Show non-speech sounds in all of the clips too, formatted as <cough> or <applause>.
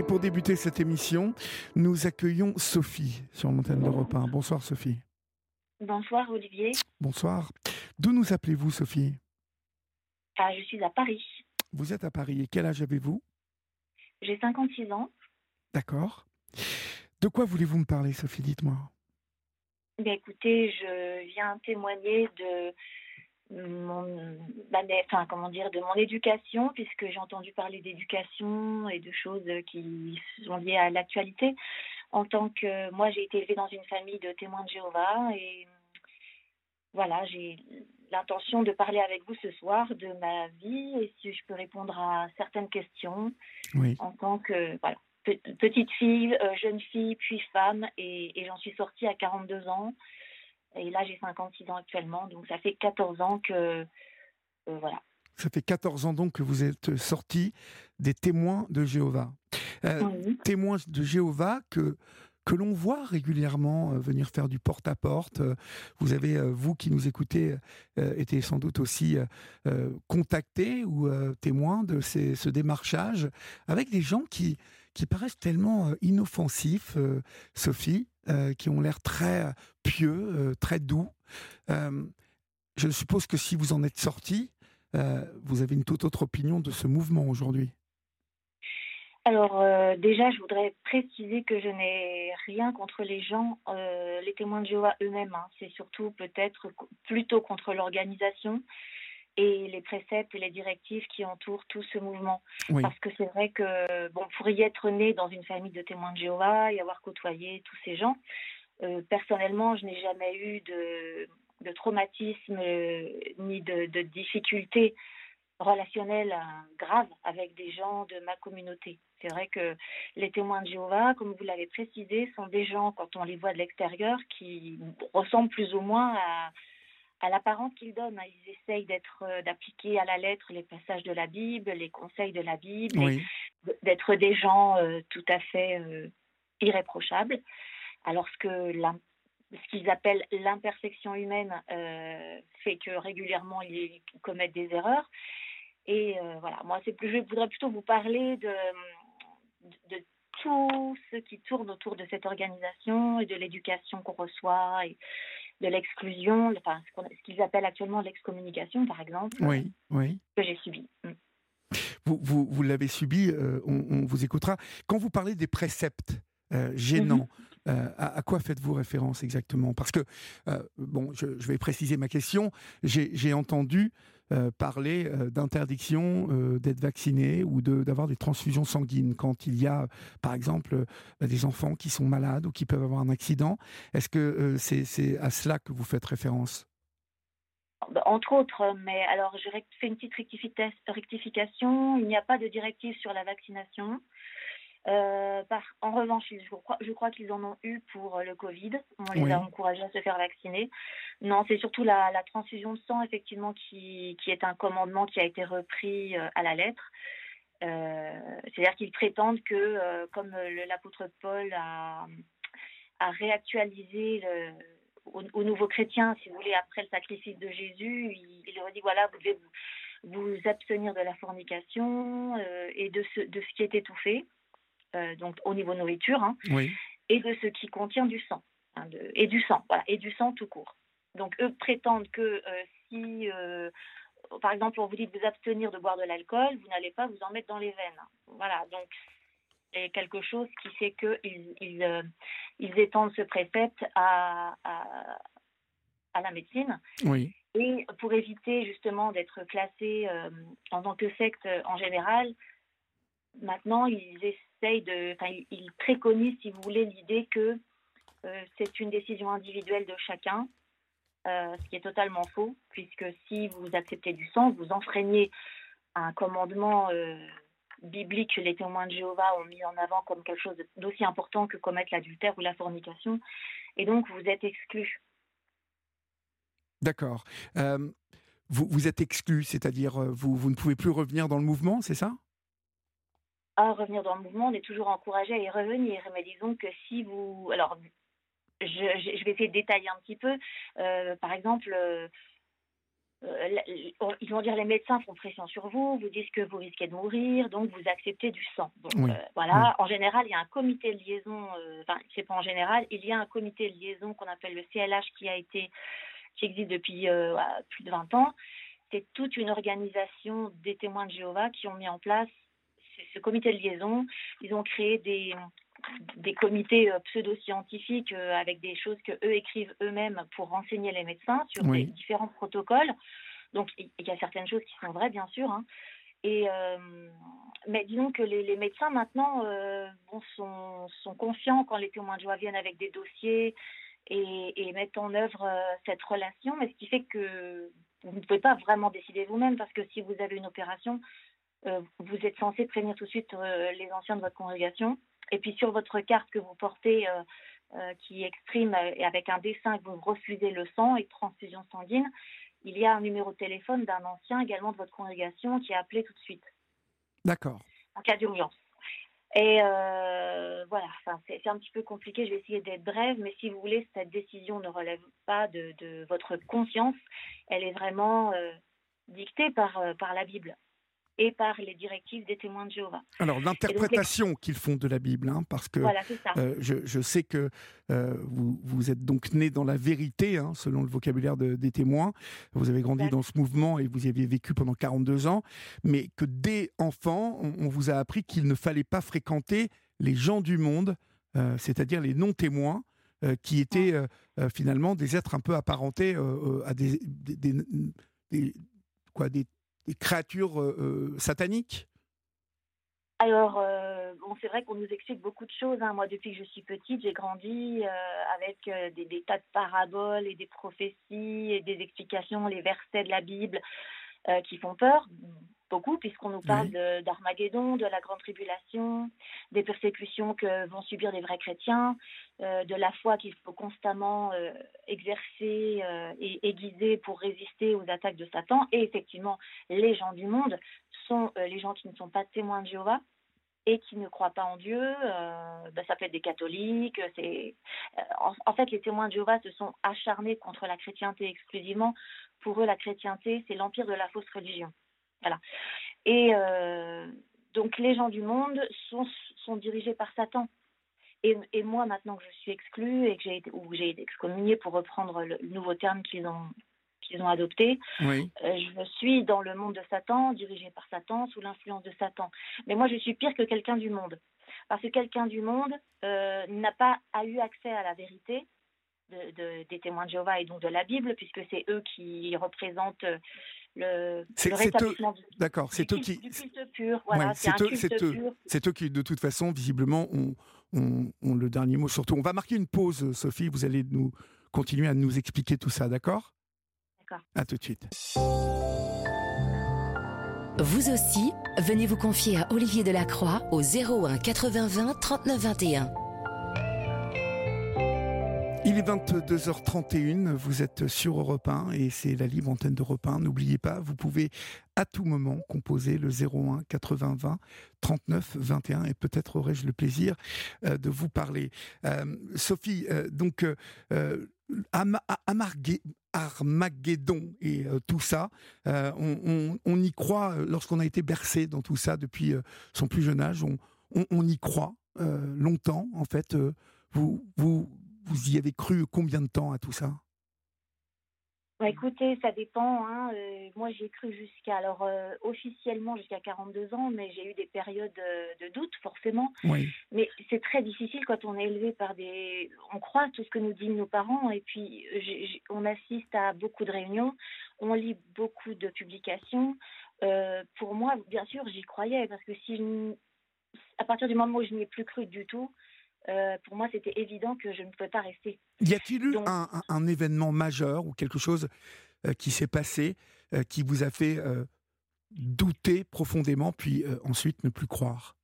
Et pour débuter cette émission, nous accueillons Sophie sur l'antenne d'Europe 1. Bonsoir Sophie. Bonsoir Olivier. Bonsoir. D'où nous appelez-vous Sophie? Ah, Je suis à Paris. Vous êtes à Paris et quel âge avez-vous? J'ai 56 ans. D'accord. De quoi voulez-vous me parler Sophie? Dites-moi. Ben, écoutez, je viens témoigner de mon, enfin, comment dire, de mon éducation, puisque j'ai entendu parler d'éducation et de choses qui sont liées à l'actualité. En tant que moi, j'ai été élevée dans une famille de témoins de Jéhovah et voilà, j'ai l'intention de parler avec vous ce soir de ma vie et si je peux répondre à certaines questions en tant que voilà, petite fille, euh, jeune fille, puis femme et, et j'en suis sortie à 42 ans. Et là, j'ai 56 ans actuellement, donc ça fait 14 ans que. Euh, voilà. Ça fait 14 ans donc que vous êtes sorti des témoins de Jéhovah. Euh, témoins de Jéhovah que, que l'on voit régulièrement euh, venir faire du porte-à-porte. Vous avez, vous qui nous écoutez, été sans doute aussi contacté ou témoin de ces, ce démarchage avec des gens qui, qui paraissent tellement inoffensifs, Sophie, euh, qui ont l'air très euh, pieux, euh, très doux. je suppose que si vous en êtes sorti, vous avez une toute autre opinion de ce mouvement aujourd'hui. Alors déjà, je voudrais préciser que je n'ai rien contre les gens, les témoins de Jéhovah eux-mêmes. Hein. C'est surtout peut-être plutôt contre l'organisation et les préceptes et les directives qui entourent tout ce mouvement. Parce que c'est vrai que, bon, pour y être né dans une famille de témoins de Jéhovah et avoir côtoyé tous ces gens, euh, personnellement, je n'ai jamais eu de, de traumatisme euh, ni de, de difficultés relationnelles euh, graves avec des gens de ma communauté. C'est vrai que les témoins de Jéhovah, comme vous l'avez précisé, sont des gens, quand on les voit de l'extérieur, qui ressemblent plus ou moins à à l'apparence qu'ils donnent. Hein. Ils essayent d'être, euh, d'appliquer à la lettre les passages de la Bible, les conseils de la Bible, d'être des gens euh, tout à fait euh, irréprochables. Alors ce que ce qu'ils appellent l'imperfection humaine fait que régulièrement ils commettent des erreurs. Et voilà, moi c'est plus, je voudrais plutôt vous parler de, de, de tout ce qui tourne autour de cette organisation et de l'éducation qu'on reçoit et, de l'exclusion, enfin, ce qu'ils appellent actuellement l'excommunication, par exemple, oui, oui. que j'ai subi. Mm. Vous, vous, vous l'avez subi, euh, on, vous écoutera. Quand vous parlez des préceptes euh, gênants, mhm. euh, à, quoi faites-vous référence exactement? Parce que, bon, je, je, vais préciser ma question, j'ai entendu euh, parler euh, d'interdiction euh, d'être vacciné ou d'avoir des transfusions sanguines quand il y a, par exemple, des enfants qui sont malades ou qui peuvent avoir un accident. Est-ce que c'est à cela que vous faites référence? Bah, entre autres, mais alors je fais une petite rectification. Il n'y a pas de directive sur la vaccination. Euh, par, en revanche, je crois, je crois qu'ils en ont eu pour euh, le Covid. On les a encouragés à se faire vacciner. Non, c'est surtout la, la, transfusion de sang, effectivement, qui, qui, est un commandement qui a été repris euh, à la lettre. C'est-à-dire qu'ils prétendent que, comme l'apôtre Paul a, a réactualisé le, aux, nouveaux chrétiens, si vous voulez, après le sacrifice de Jésus, il, il leur dit voilà, vous devez vous, vous abstenir de la fornication et de ce, de ce qui est étouffé. Euh, donc au niveau nourriture, hein, et de ce qui contient du sang, hein, et du sang, voilà, et du sang tout court. Donc eux prétendent que euh, si, euh, par exemple, on vous dit de vous abstenir de boire de l'alcool, vous n'allez pas vous en mettre dans les veines. Voilà, donc c'est quelque chose qui fait qu'ils ils, ils, étendent ce précepte à, à, à la médecine. Oui. Et pour éviter justement d'être classés en tant que secte en général, maintenant ils ils préconisent, si vous voulez, l'idée que euh, c'est une décision individuelle de chacun, euh, ce qui est totalement faux, puisque si vous acceptez du sang, vous enfreignez un commandement euh, biblique que les témoins de Jéhovah ont mis en avant comme quelque chose d'aussi important que commettre l'adultère ou la fornication, et donc vous êtes exclu. D'accord. vous, vous êtes exclu, c'est-à-dire vous, vous ne pouvez plus revenir dans le mouvement, c'est ça? À revenir dans le mouvement, on est toujours encouragé à y revenir. Mais disons que si vous... Alors, je, vais essayer de détailler un petit peu. Euh, par exemple, euh, euh, ils vont dire les médecins font pression sur vous, vous disent que vous risquez de mourir, donc vous acceptez du sang. Donc, voilà, en général, il y a un comité de liaison, enfin, c'est pas en général, il y a un comité de liaison qu'on appelle le CLH qui a été, qui existe depuis plus de 20 ans. C'est toute une organisation des témoins de Jéhovah qui ont mis en place ce comité de liaison. Ils ont créé des, des comités euh, pseudo-scientifiques euh, avec des choses que eux écrivent eux-mêmes pour renseigner les médecins sur des différents protocoles. Donc il y a certaines choses qui sont vraies, bien sûr. Hein. Et euh, mais disons que les, médecins maintenant sont, sont, confiants quand les témoins de joie viennent avec des dossiers et, et mettent en œuvre cette relation. Mais ce qui fait que vous ne pouvez pas vraiment décider vous-même parce que si vous avez une opération, vous êtes censé prévenir tout de suite les anciens de votre congrégation et puis sur votre carte que vous portez, euh, euh, qui exprime euh, avec un dessin que vous refusez le sang et transfusion sanguine, il y a un numéro de téléphone d'un ancien également de votre congrégation qui est appelé tout de suite. D'accord. En cas d'urgence. Et voilà, enfin, c'est un petit peu compliqué, je vais essayer d'être brève, mais si vous voulez, cette décision ne relève pas de, de votre conscience, elle est vraiment dictée par, par la Bible et par les directives des témoins de Jéhovah. Alors l'interprétation qu'ils font de la Bible, hein, parce que euh, je, sais que euh, vous, vous, êtes donc né dans la vérité, hein, selon le vocabulaire des témoins. Vous avez grandi dans ce mouvement et vous y avez vécu pendant 42 ans, mais que dès enfant, on, vous a appris qu'il ne fallait pas fréquenter les gens du monde, euh, c'est-à-dire les non-témoins. qui étaient finalement des êtres un peu apparentés à des, des, quoi, des des créatures euh, euh, sataniques? Alors, euh, bon, c'est vrai qu'on nous explique beaucoup de choses. Hein. Moi, depuis que je suis petite, j'ai grandi avec des, des, tas de paraboles et des prophéties et des explications, les versets de la Bible qui font peur beaucoup, puisqu'on nous parle d'Armageddon, de, la grande tribulation, des persécutions que vont subir les vrais chrétiens, de la foi qu'il faut constamment euh, exercer euh, et aiguiser pour résister aux attaques de Satan. Et effectivement, les gens du monde sont les gens qui ne sont pas témoins de Jéhovah et qui ne croient pas en Dieu, ben, ça peut être des catholiques. C'est en, fait les témoins de Jéhovah se sont acharnés contre la chrétienté exclusivement. Pour eux, la chrétienté, c'est l'empire de la fausse religion. Voilà. Et euh, donc les gens du monde sont dirigés par Satan. Et, et, moi, maintenant que je suis exclue et que j'ai été, ou j'ai été excommuniée pour reprendre le, nouveau terme qu'ils ont, qu'ils ont adopté, oui. Euh, je suis dans le monde de Satan, dirigée par Satan, sous l'influence de Satan. Mais moi, je suis pire que quelqu'un du monde. Parce que quelqu'un du monde euh, n'a pas a eu accès à la vérité de, des témoins de Jéhovah et donc de la Bible, puisque c'est eux qui représentent le, c'est, rétablissement D'accord, c'est eux qui. pur, voilà, c'est, eux, c'est, eux, qui, de toute façon, visiblement, ont, ont, le dernier mot. Surtout, on va marquer une pause, Sophie. Vous allez nous continuer à nous expliquer tout ça, d'accord? D'accord. À tout de suite. Vous aussi, venez vous confier à Olivier Delacroix au 01 80 20 39 21. Il est 22h31, vous êtes sur Europe 1 et c'est la libre antenne d'Europe 1. N'oubliez pas, vous pouvez à tout moment composer le 01 80 20 39 21 et peut-être aurai-je le plaisir euh, de vous parler. Euh, Sophie, euh, donc Armageddon et tout ça, on, y croit lorsqu'on a été bercé dans tout ça depuis son plus jeune âge, on, y croit longtemps en fait. vous, vous y avez cru combien de temps à tout ça? Bah, écoutez, ça dépend. Hein. Euh, moi, j'ai cru jusqu'à, alors euh, officiellement jusqu'à 42 ans, mais j'ai eu des périodes euh, de doute, forcément. Oui. Mais c'est très difficile quand on est élevé par des. On croit tout ce que nous disent nos parents, et puis on assiste à beaucoup de réunions, on lit beaucoup de publications. pour moi, bien sûr, j'y croyais, parce que si à partir du moment où je n'y ai plus cru du tout, euh, pour moi, c'était évident que je ne pouvais pas rester. Y a-t-il eu un, événement majeur ou quelque chose euh, qui s'est passé euh, qui vous a fait douter profondément, puis ensuite ne plus croire?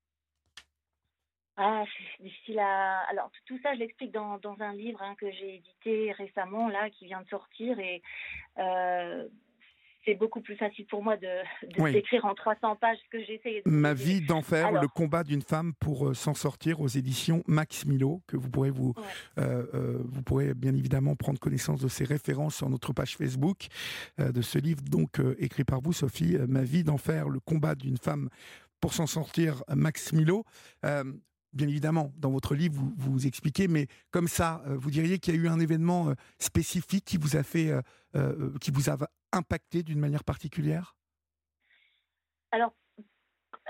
Ah, c'est difficile à. Alors, tout ça, je l'explique dans, dans, un livre hein, que j'ai édité récemment, là, qui vient de sortir. Et c'est beaucoup plus facile pour moi de, d'écrire en 300 pages ce que j'essaie de... Ma vie d'enfer, le combat d'une femme pour euh, s'en sortir aux éditions Max Milo, que vous pourrez, vous, euh, euh, vous pourrez bien évidemment prendre connaissance de ces références sur notre page Facebook, de ce livre donc écrit par vous, Sophie, Ma vie d'enfer, le combat d'une femme pour s'en sortir, Max Milo bien évidemment, dans votre livre, vous, vous expliquez, mais comme ça, vous diriez qu'il y a eu un événement spécifique qui vous a fait, qui vous a impacté d'une manière particulière? Alors,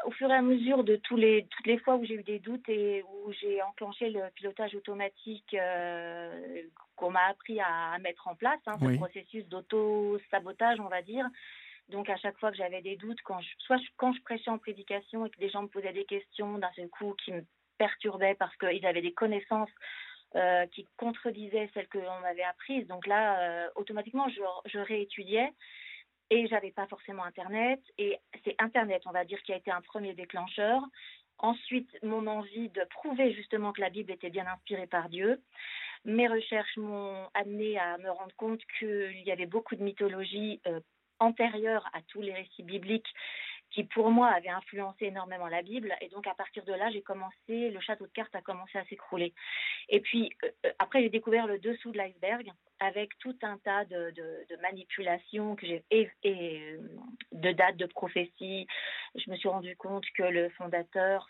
au fur et à mesure de tous les, toutes les fois où j'ai eu des doutes et où j'ai enclenché le pilotage automatique euh, qu'on m'a appris à, mettre en place, hein, ce processus d'auto-sabotage, on va dire. Donc à chaque fois que j'avais des doutes, quand je, soit quand je prêchais en prédication et que des gens me posaient des questions d'un seul coup qui me perturbaient parce qu'ils avaient des connaissances euh, qui contredisaient celles que l'on m'avait apprises. Donc là, euh, automatiquement, je, je, réétudiais et j'avais pas forcément Internet. Et c'est Internet, on va dire, qui a été un premier déclencheur. Ensuite, mon envie de prouver justement que la Bible était bien inspirée par Dieu. Mes recherches m'ont amené à me rendre compte qu'il y avait beaucoup de mythologie euh, antérieure à tous les récits bibliques qui pour moi avait influencé énormément la Bible. Et donc à partir de là, j'ai commencé, le château de cartes a commencé à s'écrouler. Et puis euh, euh, après, j'ai découvert le dessous de l'iceberg avec tout un tas de, de, manipulations que j'ai et, euh, de dates de prophéties. Je me suis rendu compte que le fondateur,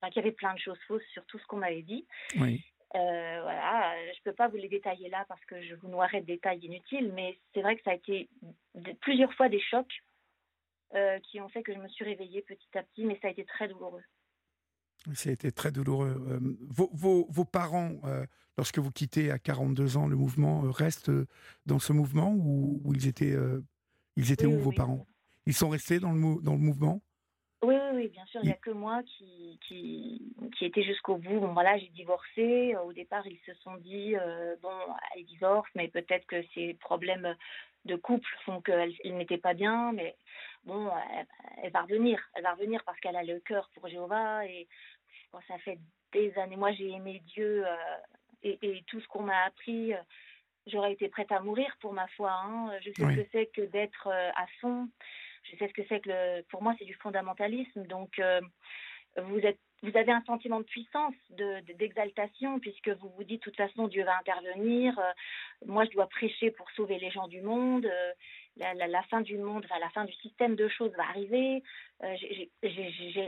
enfin, qu'il y avait plein de choses fausses sur tout ce qu'on m'avait dit. Oui. voilà, je ne peux pas vous les détailler là parce que je vous noierais de détails inutiles, mais c'est vrai que ça a été plusieurs fois des chocs euh, qui ont fait que je me suis réveillée petit à petit, mais ça a été très douloureux. Ça a été très douloureux. Euh, vos, vos, vos, parents, euh, lorsque vous quittez à 42 ans le mouvement, restent dans ce mouvement ou, ils étaient, ils étaient où vos parents? Ils sont restés dans le, dans le mouvement? Oui, oui, oui, bien sûr, il n'y a que moi qui, qui, qui était jusqu'au bout. Bon, voilà, j'ai divorcé. Au départ, ils se sont dit, bon, elle divorce, mais peut-être que ces problèmes de couple font qu'elle n'était pas bien, mais bon, elle, va revenir, elle va revenir parce qu'elle a le cœur pour Jéhovah et ça fait des années. Moi, j'ai aimé Dieu euh, et, tout ce qu'on m'a appris. Euh, j'aurais été prête à mourir pour ma foi. Hein. Je sais ce que c'est que d'être euh, à fond. Je sais ce que c'est que le. Pour moi, c'est du fondamentalisme. Donc, vous êtes vous avez un sentiment de puissance, d'exaltation, puisque vous vous dites de toute façon Dieu va intervenir, euh, moi je dois prêcher pour sauver les gens du monde, euh, la, fin du monde, la fin du système de choses va arriver. Euh,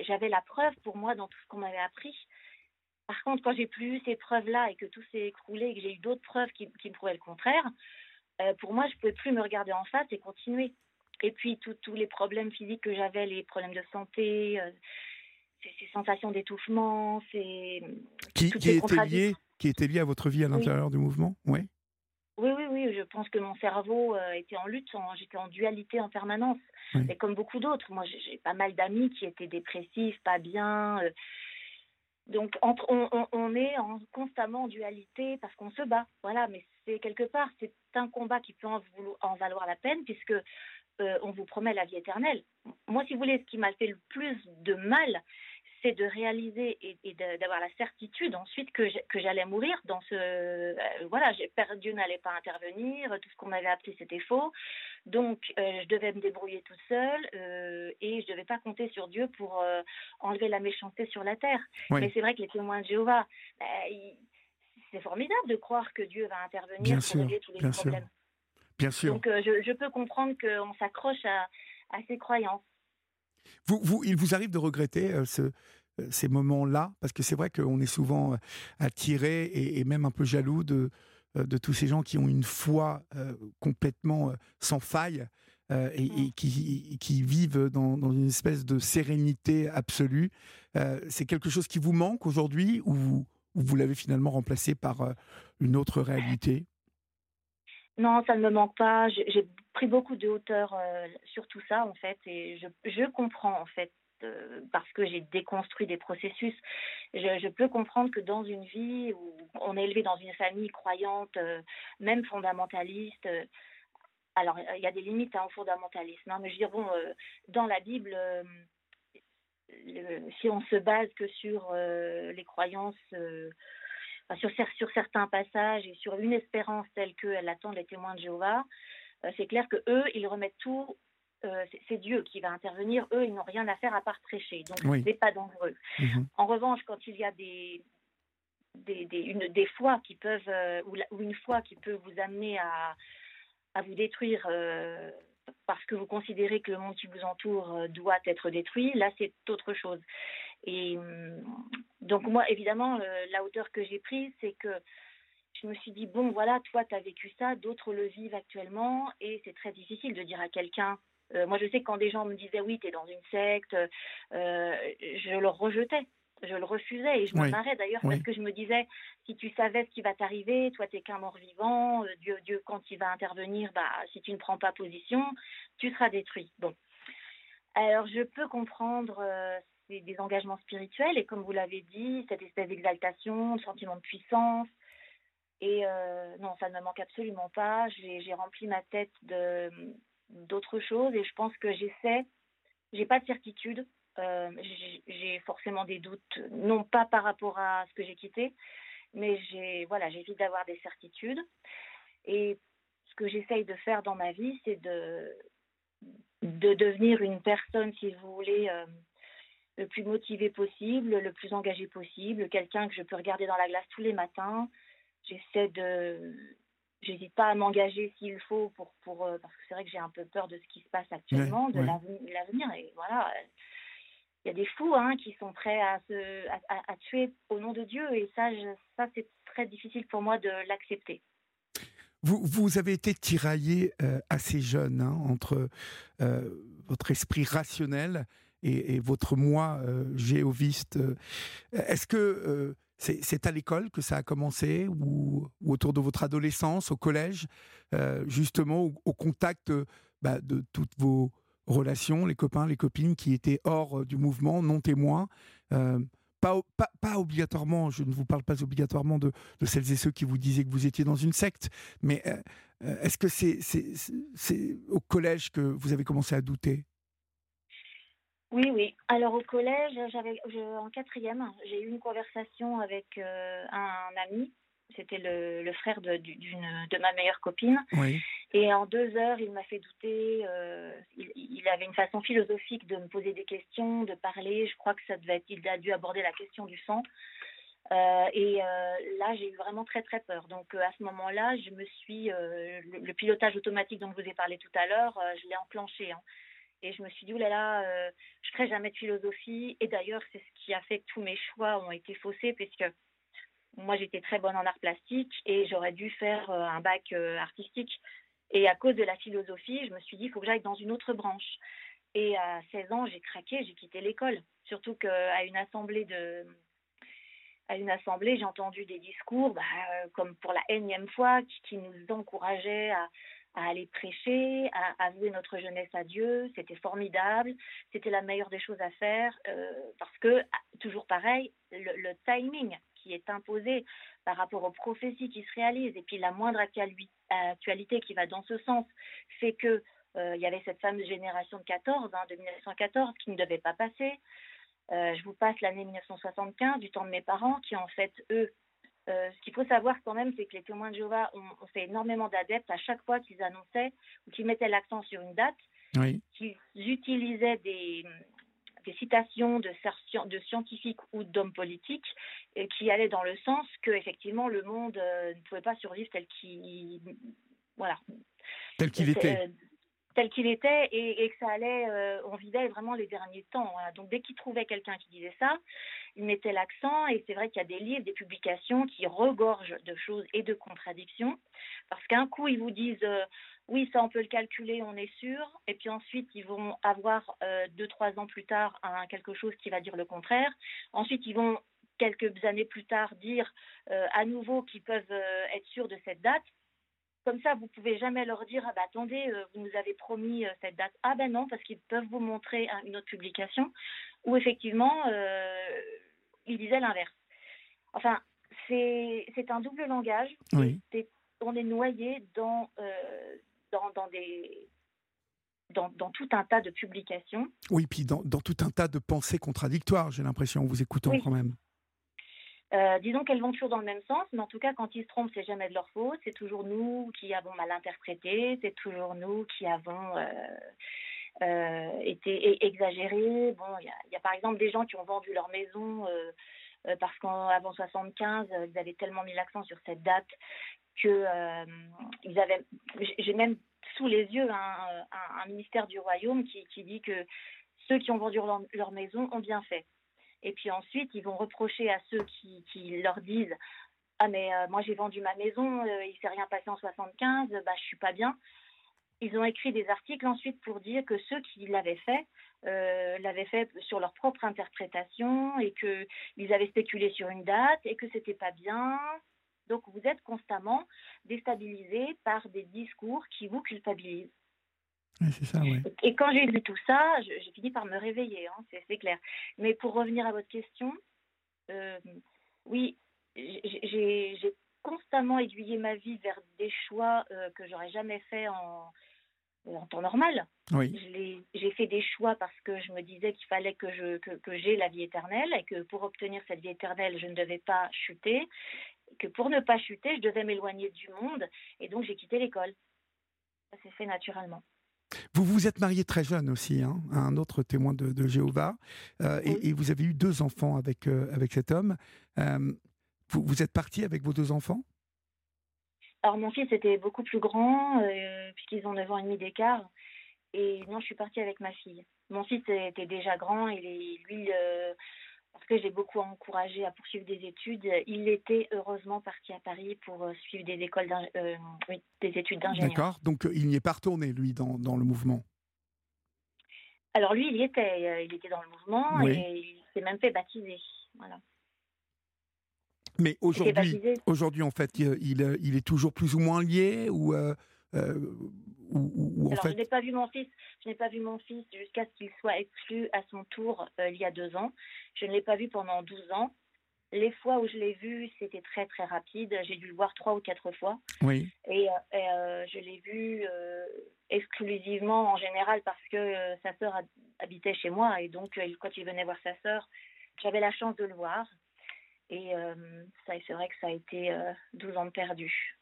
j'avais la preuve pour moi dans tout ce qu'on m'avait appris. Par contre, quand j'ai plus eu ces preuves-là et que tout s'est écroulé et que j'ai eu d'autres preuves qui, qui, me prouvaient le contraire, pour moi, je ne pouvais plus me regarder en face et continuer. Et puis, tous les problèmes physiques que j'avais, les problèmes de santé, ces sensations d'étouffement, c'est qui, qui était lié, qui était lié à votre vie à l'intérieur du mouvement, oui. Oui, oui, oui. Je pense que mon cerveau euh, était en lutte. J'étais en dualité en permanence. Et comme beaucoup d'autres, moi, j'ai pas mal d'amis qui étaient dépressifs, pas bien. Euh. donc, entre, on, on, est en, constamment en dualité parce qu'on se bat. Voilà, mais c'est quelque part, c'est un combat qui peut en, en, valoir la peine puisque euh, on vous promet la vie éternelle. Moi, si vous voulez, ce qui m'a fait le plus de mal, c'est de réaliser et, d'avoir la certitude ensuite que j'allais mourir dans ce euh, voilà j'ai Dieu n'allait pas intervenir tout ce qu'on m'avait appris c'était faux. Donc euh, je devais me débrouiller toute seule euh, et je devais pas compter sur Dieu pour enlever la méchanceté sur la terre. Mais c'est vrai que les témoins de Jéhovah ben, c'est formidable de croire que Dieu va intervenir pour régler tous les bien problèmes. Sûr. bien sûr. Donc je, peux comprendre qu'on s'accroche à, à ces croyances. Vous, il vous arrive de regretter euh, ce, euh, ces moments-là Parce que c'est vrai qu'on est souvent euh, attiré et, même un peu jaloux de, de tous ces gens qui ont une foi complètement sans faille et, qui, qui, vivent dans, dans, une espèce de sérénité absolue. c'est quelque chose qui vous manque aujourd'hui ou vous, ou vous l'avez finalement remplacé par une autre réalité? Non, ça ne me manque pas. J'ai pris beaucoup de hauteur euh, sur tout ça, en fait, et je, je comprends, en fait, euh, parce que j'ai déconstruit des processus. Je, peux comprendre que dans une vie où on est élevé dans une famille croyante, euh, même fondamentaliste, alors il y a des limites hein, au fondamentalisme, hein, mais je veux dire, bon, dans la Bible, si on se base que sur les croyances sur, certains passages et sur une espérance telle qu'elle attend les témoins de Jéhovah, euh, c'est clair que eux, ils remettent tout c'est Dieu qui va intervenir. Eux, ils n'ont rien à faire à part prêcher. Donc, ce n'est pas dangereux. Mhm. En revanche, quand il y a des, des, une, des fois qui peuvent, ou, une foi qui peut vous amener à, à vous détruire parce que vous considérez que le monde qui vous entoure doit être détruit, là, c'est autre chose. Et hum, donc, moi, évidemment, la hauteur que j'ai prise, c'est que je me suis dit, bon, voilà, toi, tu as vécu ça, d'autres le vivent actuellement, et c'est très difficile de dire à quelqu'un. Euh, moi, je sais que quand des gens me disaient, oui, tu es dans une secte, euh, je le rejetais, je le refusais, et je me marrais d'ailleurs, parce que je me disais, si tu savais ce qui va t'arriver, toi, tu qu'un mort vivant, euh, Dieu, Dieu, quand il va intervenir, bah, si tu ne prends pas position, tu seras détruit. Bon. Alors, je peux comprendre des engagements spirituels, et comme vous l'avez dit, cette espèce d'exaltation, sentiment de puissance, et euh, non, ça ne me manque absolument pas. J'ai rempli ma tête de d'autres choses et je pense que j'essaie. J'ai pas de certitude. Euh, j'ai forcément des doutes, non pas par rapport à ce que j'ai quitté, mais j'ai voilà, j'évite d'avoir des certitudes. Et ce que j'essaye de faire dans ma vie, c'est de de devenir une personne, si vous voulez, euh, le plus motivée possible, le plus engagée possible, quelqu'un que je peux regarder dans la glace tous les matins, j'essaie de j'hésite pas à m'engager s'il faut pour pour euh, parce que c'est vrai que j'ai un peu peur de ce qui se passe actuellement de l'avenir. Et voilà il y a des fous hein, qui sont prêts à se à, tuer au nom de Dieu. Et ça ça c'est très difficile pour moi de l'accepter. Vous, vous, avez été tiraillé euh, assez jeune hein, entre euh, votre esprit rationnel et, et votre moi géoviste. Est-ce que c'est à l'école que ça a commencé ou, autour de votre adolescence, au collège, euh, justement au, contact bah, de toutes vos relations, les copains, les copines qui étaient hors euh, du mouvement, non témoins euh, pas, obligatoirement, je ne vous parle pas obligatoirement de, celles et ceux qui vous disaient que vous étiez dans une secte, mais est-ce que c'est au collège que vous avez commencé à douter? Oui, oui. Alors au collège, j'avais, en quatrième, j'ai eu une conversation avec euh, un, ami. C'était le, frère de, de ma meilleure copine. Oui. Et en deux heures, il m'a fait douter. Euh, il, avait une façon philosophique de me poser des questions, de parler. Je crois que ça devait être, il a dû aborder la question du sang. Euh, et là, j'ai eu vraiment très très peur. Donc à ce moment-là, je me suis le, pilotage automatique dont je vous ai parlé tout à l'heure, je l'ai enclenché. Hein. Et je me suis dit, oulala, là, euh, je ferai jamais de philosophie. Et d'ailleurs, c'est ce qui a fait que tous mes choix ont été faussés, puisque moi, j'étais très bonne en art plastique et j'aurais dû faire euh, un bac euh, artistique. Et à cause de la philosophie, je me suis dit, il faut que j'aille dans une autre branche. Et à 16 ans, j'ai craqué, j'ai quitté l'école. Surtout qu'à une assemblée de, à une assemblée, j'ai entendu des discours, bah, comme pour la énième fois, qui nous encourageaient à, à aller prêcher, à avouer notre jeunesse à Dieu. C'était formidable, c'était la meilleure des choses à faire euh, parce que, toujours pareil, le, timing qui est imposé par rapport aux prophéties qui se réalisent et puis la moindre actualité qui va dans ce sens fait que euh, il y avait cette fameuse génération de 14, hein, de 1914, qui ne devait pas passer. Euh, je vous passe l'année 1975, du temps de mes parents, qui en fait, eux, euh, ce qu'il faut savoir quand même, c'est que les témoins de Jéhovah ont, fait énormément d'adeptes à chaque fois qu'ils annonçaient ou qu'ils mettaient l'accent sur une date, oui. qu'ils utilisaient des, des citations de, de, scientifiques ou d'hommes politiques et qui allaient dans le sens que effectivement le monde euh, ne pouvait pas survivre tel qu'il voilà tel qu'il était euh, tel qu'il était et, que ça allait, euh, on vivait vraiment les derniers temps. Donc dès qu'il trouvait quelqu'un qui disait ça, il mettait l'accent et c'est vrai qu'il y a des livres, des publications qui regorgent de choses et de contradictions parce qu'un coup ils vous disent euh, oui ça on peut le calculer, on est sûr, et puis ensuite ils vont avoir euh, deux trois ans plus tard quelque chose qui va dire le contraire. Ensuite ils vont quelques années plus tard dire à nouveau qu'ils peuvent être sûrs de cette date. Comme ça, vous pouvez jamais leur dire ah bah attendez, euh, vous nous avez promis euh, cette date. Ah ben non, parce qu'ils peuvent vous montrer une autre publication où effectivement euh, ils disaient l'inverse. Enfin, c'est un double langage. Oui. on est noyé dans, dans, dans des dans, dans, tout un tas de publications. Oui, puis dans, dans tout un tas de pensées contradictoires, j'ai l'impression, en vous écoutant quand même. Euh, disons qu'elles vont toujours dans le même sens, mais en tout cas, quand ils se trompent, c'est jamais de leur faute. C'est toujours nous qui avons mal interprété, c'est toujours nous qui avons euh, était exagérée. Bon, il y, a par exemple des gens qui ont vendu leur maison parce qu'avant 75, ils avaient tellement mis l'accent sur cette date que ils avaient. J'ai même sous les yeux un, ministère du royaume qui, dit que ceux qui ont vendu leur, maison ont bien fait. Et puis ensuite, ils vont reprocher à ceux qui, qui leur disent ah mais euh, moi j'ai vendu ma maison, il euh, il s'est rien passé en 75, bah je suis pas bien. Ils ont écrit des articles ensuite pour dire que ceux qui l'avaient fait euh, l'avaient fait sur leur propre interprétation et que ils avaient spéculé sur une date et que c'était pas bien. Donc vous êtes constamment déstabilisé par des discours qui vous culpabilisent. Ça, Et quand j'ai vu tout ça, j'ai fini par me réveiller, hein, c'est clair. Mais pour revenir à votre question, oui, j'ai constamment aiguillé ma vie vers des choix euh, que j'aurais jamais fait en, en temps normal. Oui. J'ai fait des choix parce que je me disais qu'il fallait que je que, que j'ai la vie éternelle et que pour obtenir cette vie éternelle, je ne devais pas chuter, que pour ne pas chuter, je devais m'éloigner du monde et donc j'ai quitté l'école. Ça s'est fait naturellement. Vous vous êtes marié très jeune aussi, hein, un autre témoin de, Jéhovah, euh, et, vous avez eu deux enfants avec, euh, avec cet homme. Vous, êtes parti avec vos deux enfants? Alors mon fils était beaucoup plus grand, euh, puisqu'ils ont 9 ans et demi d'écart. Et non, je suis partie avec ma fille. Mon fils était déjà grand, et lui, parce que j'ai beaucoup encouragé à poursuivre des études, il était heureusement parti à Paris pour euh, suivre des écoles euh, des études d'ingénieur. D'accord, donc il n'y est pas retourné, lui, dans, dans, le mouvement? Alors lui, il y était, il était dans le mouvement et il s'est même fait baptiser. Voilà. Mais aujourd'hui, aujourd'hui en fait, il, il, est toujours plus ou moins lié ou, euh, euh ou, fait... je n'ai pas vu mon fils. Je n'ai pas vu mon fils jusqu'à ce qu'il soit exclu à son tour euh, il y a deux ans. Je ne l'ai pas vu pendant 12 ans. Les fois où je l'ai vu, c'était très très rapide. J'ai dû le voir trois ou quatre fois. Oui. Et, euh, je l'ai vu exclusivement en général parce que sa sœur habitait chez moi et donc quand il venait voir sa sœur, j'avais la chance de le voir. Et euh, ça, c'est vrai que ça a été 12 euh, ans perdus.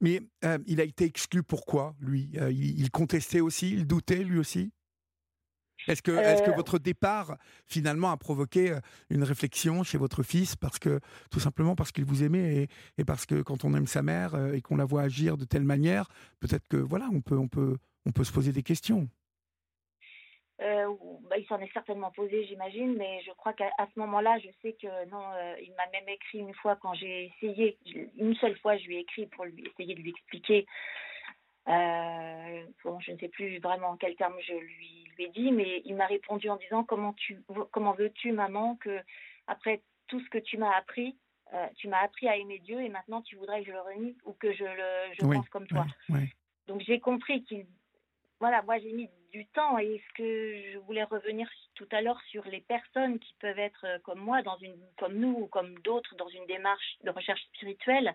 Mais euh, il a été exclu pourquoi, lui? Il, contestait aussi, il doutait lui aussi? Est-ce que, est que votre départ, finalement, a provoqué une réflexion chez votre fils parce que, Tout simplement parce qu'il vous aimait et, et, parce que quand on aime sa mère et qu'on la voit agir de telle manière, peut-être que voilà, on peut, on, peut, on peut se poser des questions. Euh, bah, il s'en est certainement posé, j'imagine, mais je crois qu'à ce moment-là, je sais que non, euh, il m'a même écrit une fois quand j'ai essayé, une seule fois, je lui ai écrit pour lui essayer de lui expliquer. Euh, bon, je ne sais plus vraiment en quel terme je lui, lui ai dit, mais il m'a répondu en disant comment tu, comment veux-tu, maman, que après tout ce que tu m'as appris, tu m'as appris à aimer Dieu et maintenant tu voudrais que je le renie ou que je le, je pense comme toi. Donc j'ai compris qu'il voilà, moi j'ai mis du temps et ce que je voulais revenir tout à l'heure sur les personnes qui peuvent être euh, comme moi, dans une, comme nous ou comme d'autres, dans une démarche de recherche spirituelle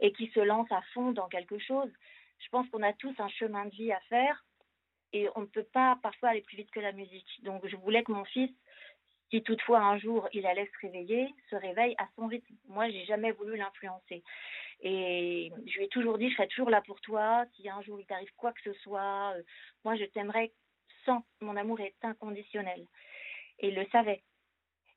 et qui se lancent à fond dans quelque chose. Je pense qu'on a tous un chemin de vie à faire et on ne peut pas parfois aller plus vite que la musique. Donc je voulais que mon fils, si toutefois un jour il allait se réveiller, se réveille à son rythme. Moi, j'ai jamais voulu l'influencer. Et je lui ai toujours dit, je serai toujours là pour toi. Si un jour il t'arrive quoi que ce soit, euh, moi je t'aimerai sans. Mon amour est inconditionnel. Et il le savait.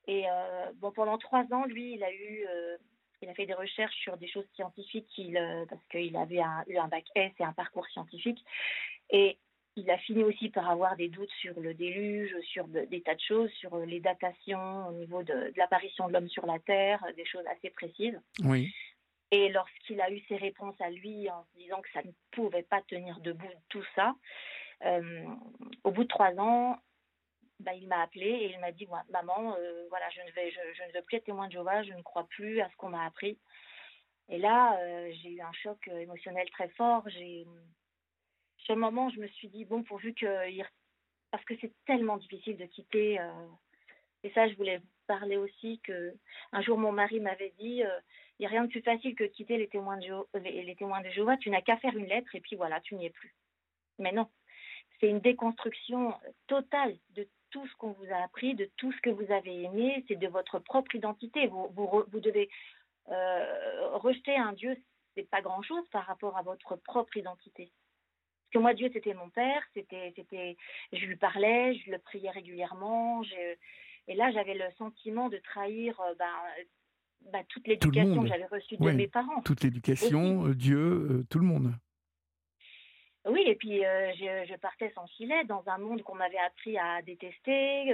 Et euh, bon, pendant trois ans, lui, il a eu, euh, il a fait des recherches sur des choses scientifiques, parce qu'il avait eu un bac S et un parcours scientifique. Et il a fini aussi par avoir des doutes sur le déluge, sur des tas de choses, sur les datations au niveau de, de l'apparition de l'homme sur la Terre, des choses assez précises. Oui. Et lorsqu'il a eu ses réponses à lui en se disant que ça ne pouvait pas tenir debout tout ça, euh, au bout de trois ans, bah, il m'a appelé et il m'a dit Maman, euh, voilà, je ne, veux plus être témoin de Jéhovah, je ne crois plus à ce qu'on m'a appris. Et là, euh, j'ai eu un choc émotionnel très fort. J'ai, sur le moment, je me suis dit Bon, pourvu que. Parce que c'est tellement difficile de quitter. et ça, je voulais vous parler aussi que un jour, mon mari m'avait dit il n'y a rien de plus facile que quitter les témoins de, les, témoins de Jéhovah. Tu n'as qu'à faire une lettre et puis voilà, tu n'y es plus. Mais non, c'est une déconstruction totale de tout ce qu'on vous a appris, de tout ce que vous avez aimé, c'est de votre propre identité. Vous, devez euh, rejeter un Dieu, c'est pas grand-chose par rapport à votre propre identité. Parce que moi, Dieu, c'était mon père, c'était, je lui parlais, je le priais régulièrement. et là, j'avais le sentiment de trahir euh, ben, bah, toute l'éducation que j'avais reçue de mes parents. Toute l'éducation, euh, Dieu, euh, tout le monde. Oui, et puis je, partais sans filet dans un monde qu'on m'avait appris à détester.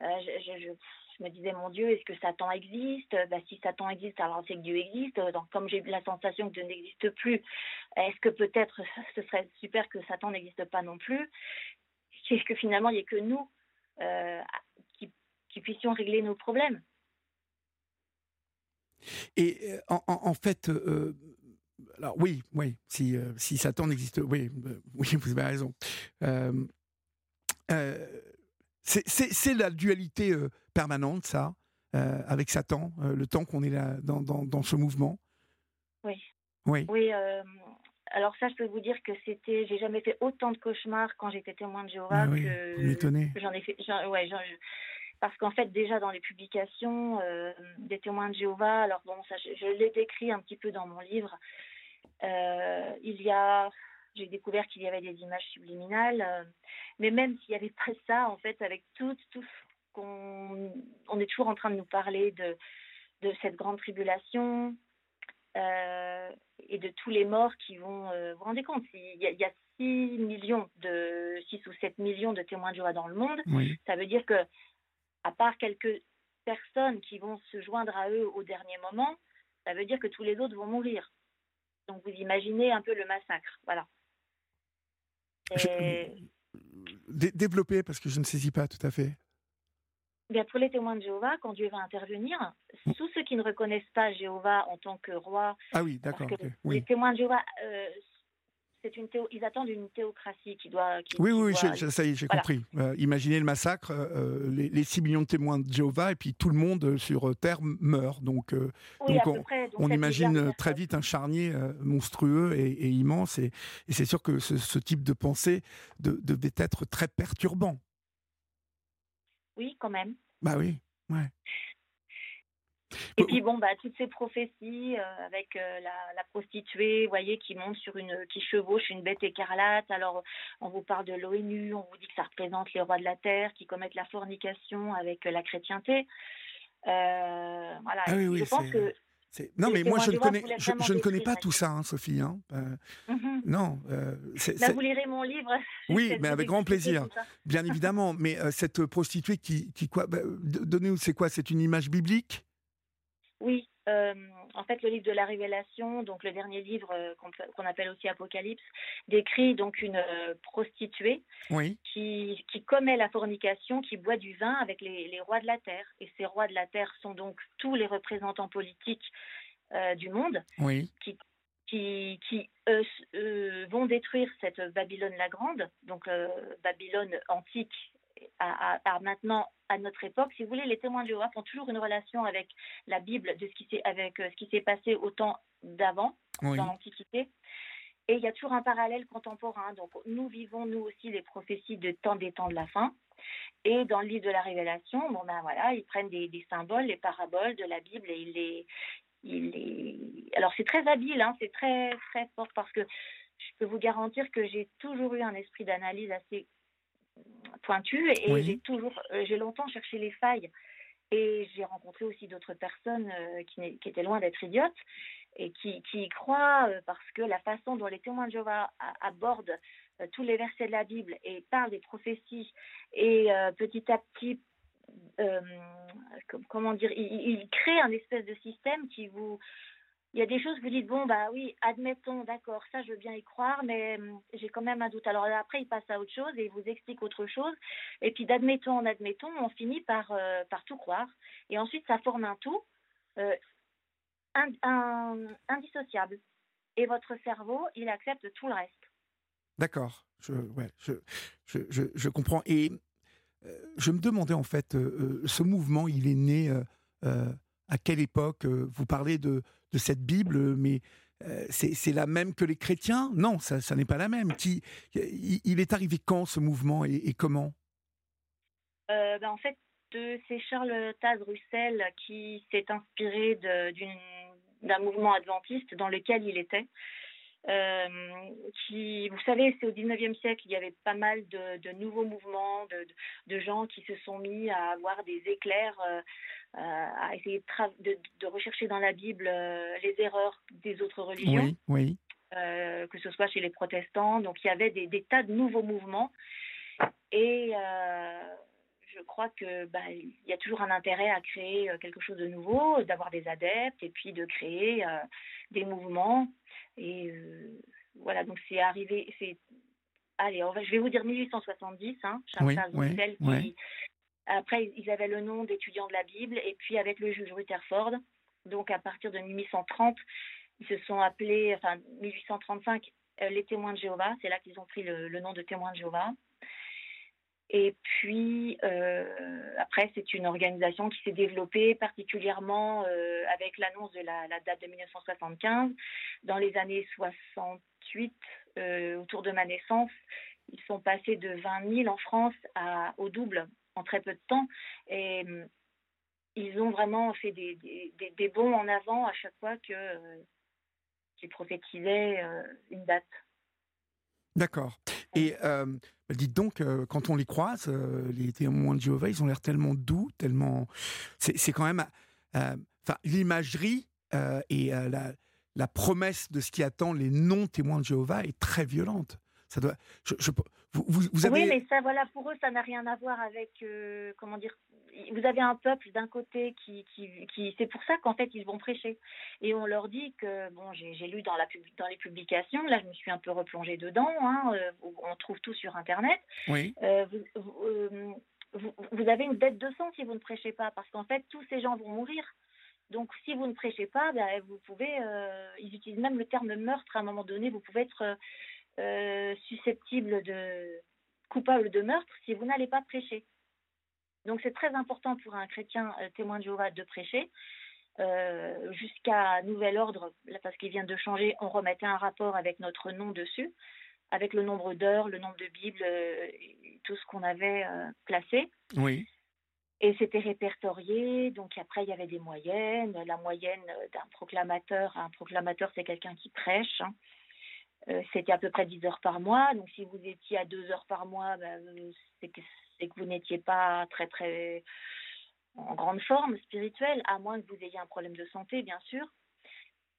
je, je me disais, mon Dieu, est-ce que Satan existe? Bah, Si Satan existe, alors c'est que Dieu existe. Donc, comme j'ai la sensation que Dieu n'existe plus, est-ce que peut-être <laughs> ce serait super que Satan n'existe pas non plus? Est-ce que finalement, il n'y a que nous euh, qui, puissions régler nos problèmes Et euh, en, fait, euh, alors oui, oui, si, si Satan n'existe, oui, <laughs> oui, vous avez raison. c'est la dualité permanente, ça, euh, avec Satan, euh, le temps qu'on est là dans, dans, ce mouvement Oui. Oui. Oui. Euh, alors ça, je peux vous dire que c'était, j'ai jamais fait autant de cauchemars quand j'étais témoin de Jéhovah ah oui, que j'en ai fait. ouais, parce qu'en fait, déjà dans les publications des témoins de Jéhovah, alors bon, ça, je, je l'ai décrit un petit peu dans mon livre. il y a j'ai découvert qu'il y avait des images subliminales. mais même s'il n'y avait pas ça, en fait, avec tout, tout, on est toujours en train de nous parler de, de cette grande tribulation euh, et de tous les morts qui vont. Euh, vous vous rendez compte, il y, a, 6 millions de 6 ou 7 millions de témoins de Jéhovah dans le monde. Ça veut dire que, à part quelques personnes qui vont se joindre à eux au dernier moment, ça veut dire que tous les autres vont mourir. Donc vous imaginez un peu le massacre. Voilà. Développer, parce que je ne saisis pas tout à fait. Bien, pour les témoins de Jéhovah, quand Dieu va intervenir, mm. tous ceux qui ne reconnaissent pas Jéhovah en tant que roi. Ah oui, d'accord. Les témoins de Jéhovah, euh, c'est une ils attendent une théocratie qui doit. oui, oui, ça y est, j'ai compris. Euh, imaginez le massacre, euh, les, 6 millions de témoins de Jéhovah et puis tout le monde sur Terre meurt. Donc, on, imagine très vite un charnier monstrueux et, immense. Et, c'est sûr que ce, type de pensée devait être très perturbant oui, quand même. Bah oui, ouais. Et puis bon, bah, toutes ces prophéties euh, avec euh, la, prostituée, vous voyez, qui monte sur une, qui chevauche une bête écarlate. Alors, on vous parle de l'ONU, on vous dit que ça représente les rois de la terre qui commettent la fornication avec euh, la chrétienté. voilà. Ah oui, oui, je pense que non, mais moi, je ne connais, je, ne connais pas tout ça, hein, Sophie. Hein. Euh, mhm. Non. Euh, bah, vous lirez mon livre. <laughs> Oui, mais avec grand plaisir, bien évidemment. Mais euh, cette prostituée qui, qui quoi bah, Donnez-nous, c'est quoi? C'est une image biblique? Oui. en fait, le livre de la Révélation, donc le dernier livre qu'on appelle aussi Apocalypse, décrit donc une prostituée qui, qui, commet la fornication, qui boit du vin avec les, les, rois de la terre. Et ces rois de la terre sont donc tous les représentants politiques du monde qui, qui, qui vont détruire cette Babylone la Grande, donc Babylone antique à, maintenant à notre époque, si vous voulez, les témoins de Jéhovah ont toujours une relation avec la Bible de ce qui s'est avec ce qui s'est passé au temps d'avant, dans l'Antiquité. Et il y a toujours un parallèle contemporain. Donc, nous vivons, nous aussi, les prophéties de temps des temps de la fin. Et dans le livre de la Révélation, bon ben voilà, ils prennent des, symboles, les paraboles de la Bible et ils les. Ils les... Alors, c'est très habile, hein, c'est très, très fort parce que je peux vous garantir que j'ai toujours eu un esprit d'analyse assez pointu et j'ai toujours, euh, j'ai longtemps cherché les failles. Et j'ai rencontré aussi d'autres personnes euh, qui, qui, étaient loin d'être idiotes et qui, qui y croient euh, parce que la façon dont les témoins de Jéhovah abordent tous les versets de la Bible et parlent des prophéties et euh, petit à petit, comment dire, ils créent un espèce de système qui vous... Il y a des choses que vous dites, bon, bah oui, admettons, d'accord, ça je veux bien y croire, mais j'ai quand même un doute. Alors après, il passe à autre chose et il vous explique autre chose. Et puis d'admettons en admettons, on finit par, par tout croire. Et ensuite, ça forme un tout indissociable. Et votre cerveau, il accepte tout le reste. D'accord, je, ouais, je, je, je, comprends. Et euh, je me demandais en fait, euh, euh, ce mouvement, il est né à quelle époque Vous parlez de, cette Bible, mais c'est la même que les chrétiens? Non, ça, n'est pas la même. Qui, il, est arrivé quand ce mouvement et, comment? Ben, En fait, c'est Charles Taz Russell qui s'est inspiré d'un mouvement adventiste dans lequel il était. Qui, vous savez, c'est au 19e siècle, il y avait pas mal de, nouveaux mouvements, de, gens qui se sont mis à avoir des éclairs, à essayer de, de, rechercher dans la Bible les erreurs des autres religions. Oui, oui. Euh, que ce soit chez les protestants. Donc il y avait des, tas de nouveaux mouvements. Et euh, je crois que bah, il y a toujours un intérêt à créer euh, quelque chose de nouveau, d'avoir des adeptes et puis de créer des mouvements. Et voilà, donc c'est arrivé, c'est allez, je vais vous dire 1870, hein, oui, oui, Après, ils avaient le nom d'étudiants de la Bible, et puis avec le juge Rutherford, donc à partir de 1830, ils se sont appelés, enfin 1835, euh, les témoins de Jéhovah. C'est là qu'ils ont pris le, nom de témoins de Jéhovah. Et puis, euh, après, c'est une organisation qui s'est développée particulièrement euh, avec l'annonce de la, date de 1975. Dans les années 68, autour de ma naissance, ils sont passés de 20 000 en France au double en très peu de temps. Et ils ont vraiment fait des, bons en avant à chaque fois que qui prophétisait euh, une date. D'accord. Et euh, dites donc, euh, quand on les croise, les témoins de Jéhovah, ils ont l'air tellement doux, tellement. C'est quand même. Enfin, l'imagerie et la, la, promesse de ce qui attend les non-témoins de Jéhovah est très violente. Ça doit. Je, vous, vous, avez... Oui, mais ça, voilà, pour eux, ça n'a rien à voir avec, comment dire, vous avez un peuple d'un côté qui, qui, c'est pour ça qu'en fait ils vont prêcher. Et on leur dit que, bon, j'ai lu dans, la, dans les publications, là je me suis un peu replongée dedans, hein, euh, on trouve tout sur Internet. Oui. Euh, euh, vous, vous, avez une dette de sang si vous ne prêchez pas, parce qu'en fait tous ces gens vont mourir. Donc si vous ne prêchez pas, ben, vous pouvez, ils utilisent même le terme meurtre à un moment donné, vous pouvez être susceptible de coupable de meurtre si vous n'allez pas prêcher. Donc c'est très important pour un chrétien euh, témoin de Jéhovah de prêcher. Euh, jusqu'à nouvel ordre, là, parce qu'il vient de changer, on remettait un rapport avec notre nom dessus, avec le nombre d'heures, le nombre de Bibles, euh, tout ce qu'on avait placé. Oui. Et c'était répertorié, donc après il y avait des moyennes. La moyenne d'un proclamateur, un proclamateur c'est quelqu'un qui prêche. Hein. C'était à peu près 10 heures par mois, donc si vous étiez à 2 heures par mois, ben, c'était c'est que vous n'étiez pas très très en grande forme spirituelle, à moins que vous ayez un problème de santé, bien sûr.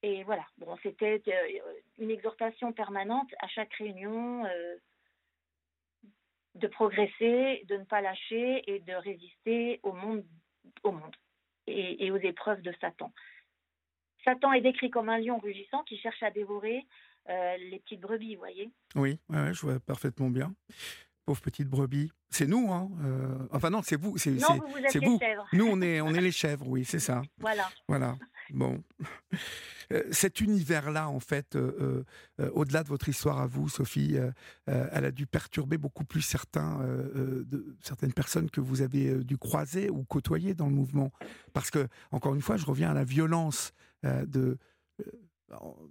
Et voilà, bon, c'était euh, une exhortation permanente à chaque réunion euh, de progresser, de ne pas lâcher et de résister au monde, au monde et, aux épreuves de Satan. Satan est décrit comme un lion rugissant qui cherche à dévorer euh, les petites brebis, vous voyez Oui, ouais, je vois parfaitement bien pauvres petites brebis. C'est nous, hein euh, Enfin non, c'est vous. C'est vous, vous êtes les chèvres. Nous, on est, on est les chèvres, oui, c'est ça. <laughs> Voilà. Voilà. Bon. <laughs> Euh, cet univers-là, en fait, euh, au-delà de votre histoire à vous, Sophie, elle a dû perturber beaucoup plus certains, de, certaines personnes que vous avez dû croiser ou côtoyer dans le mouvement. Parce que, encore une fois, je reviens à la violence de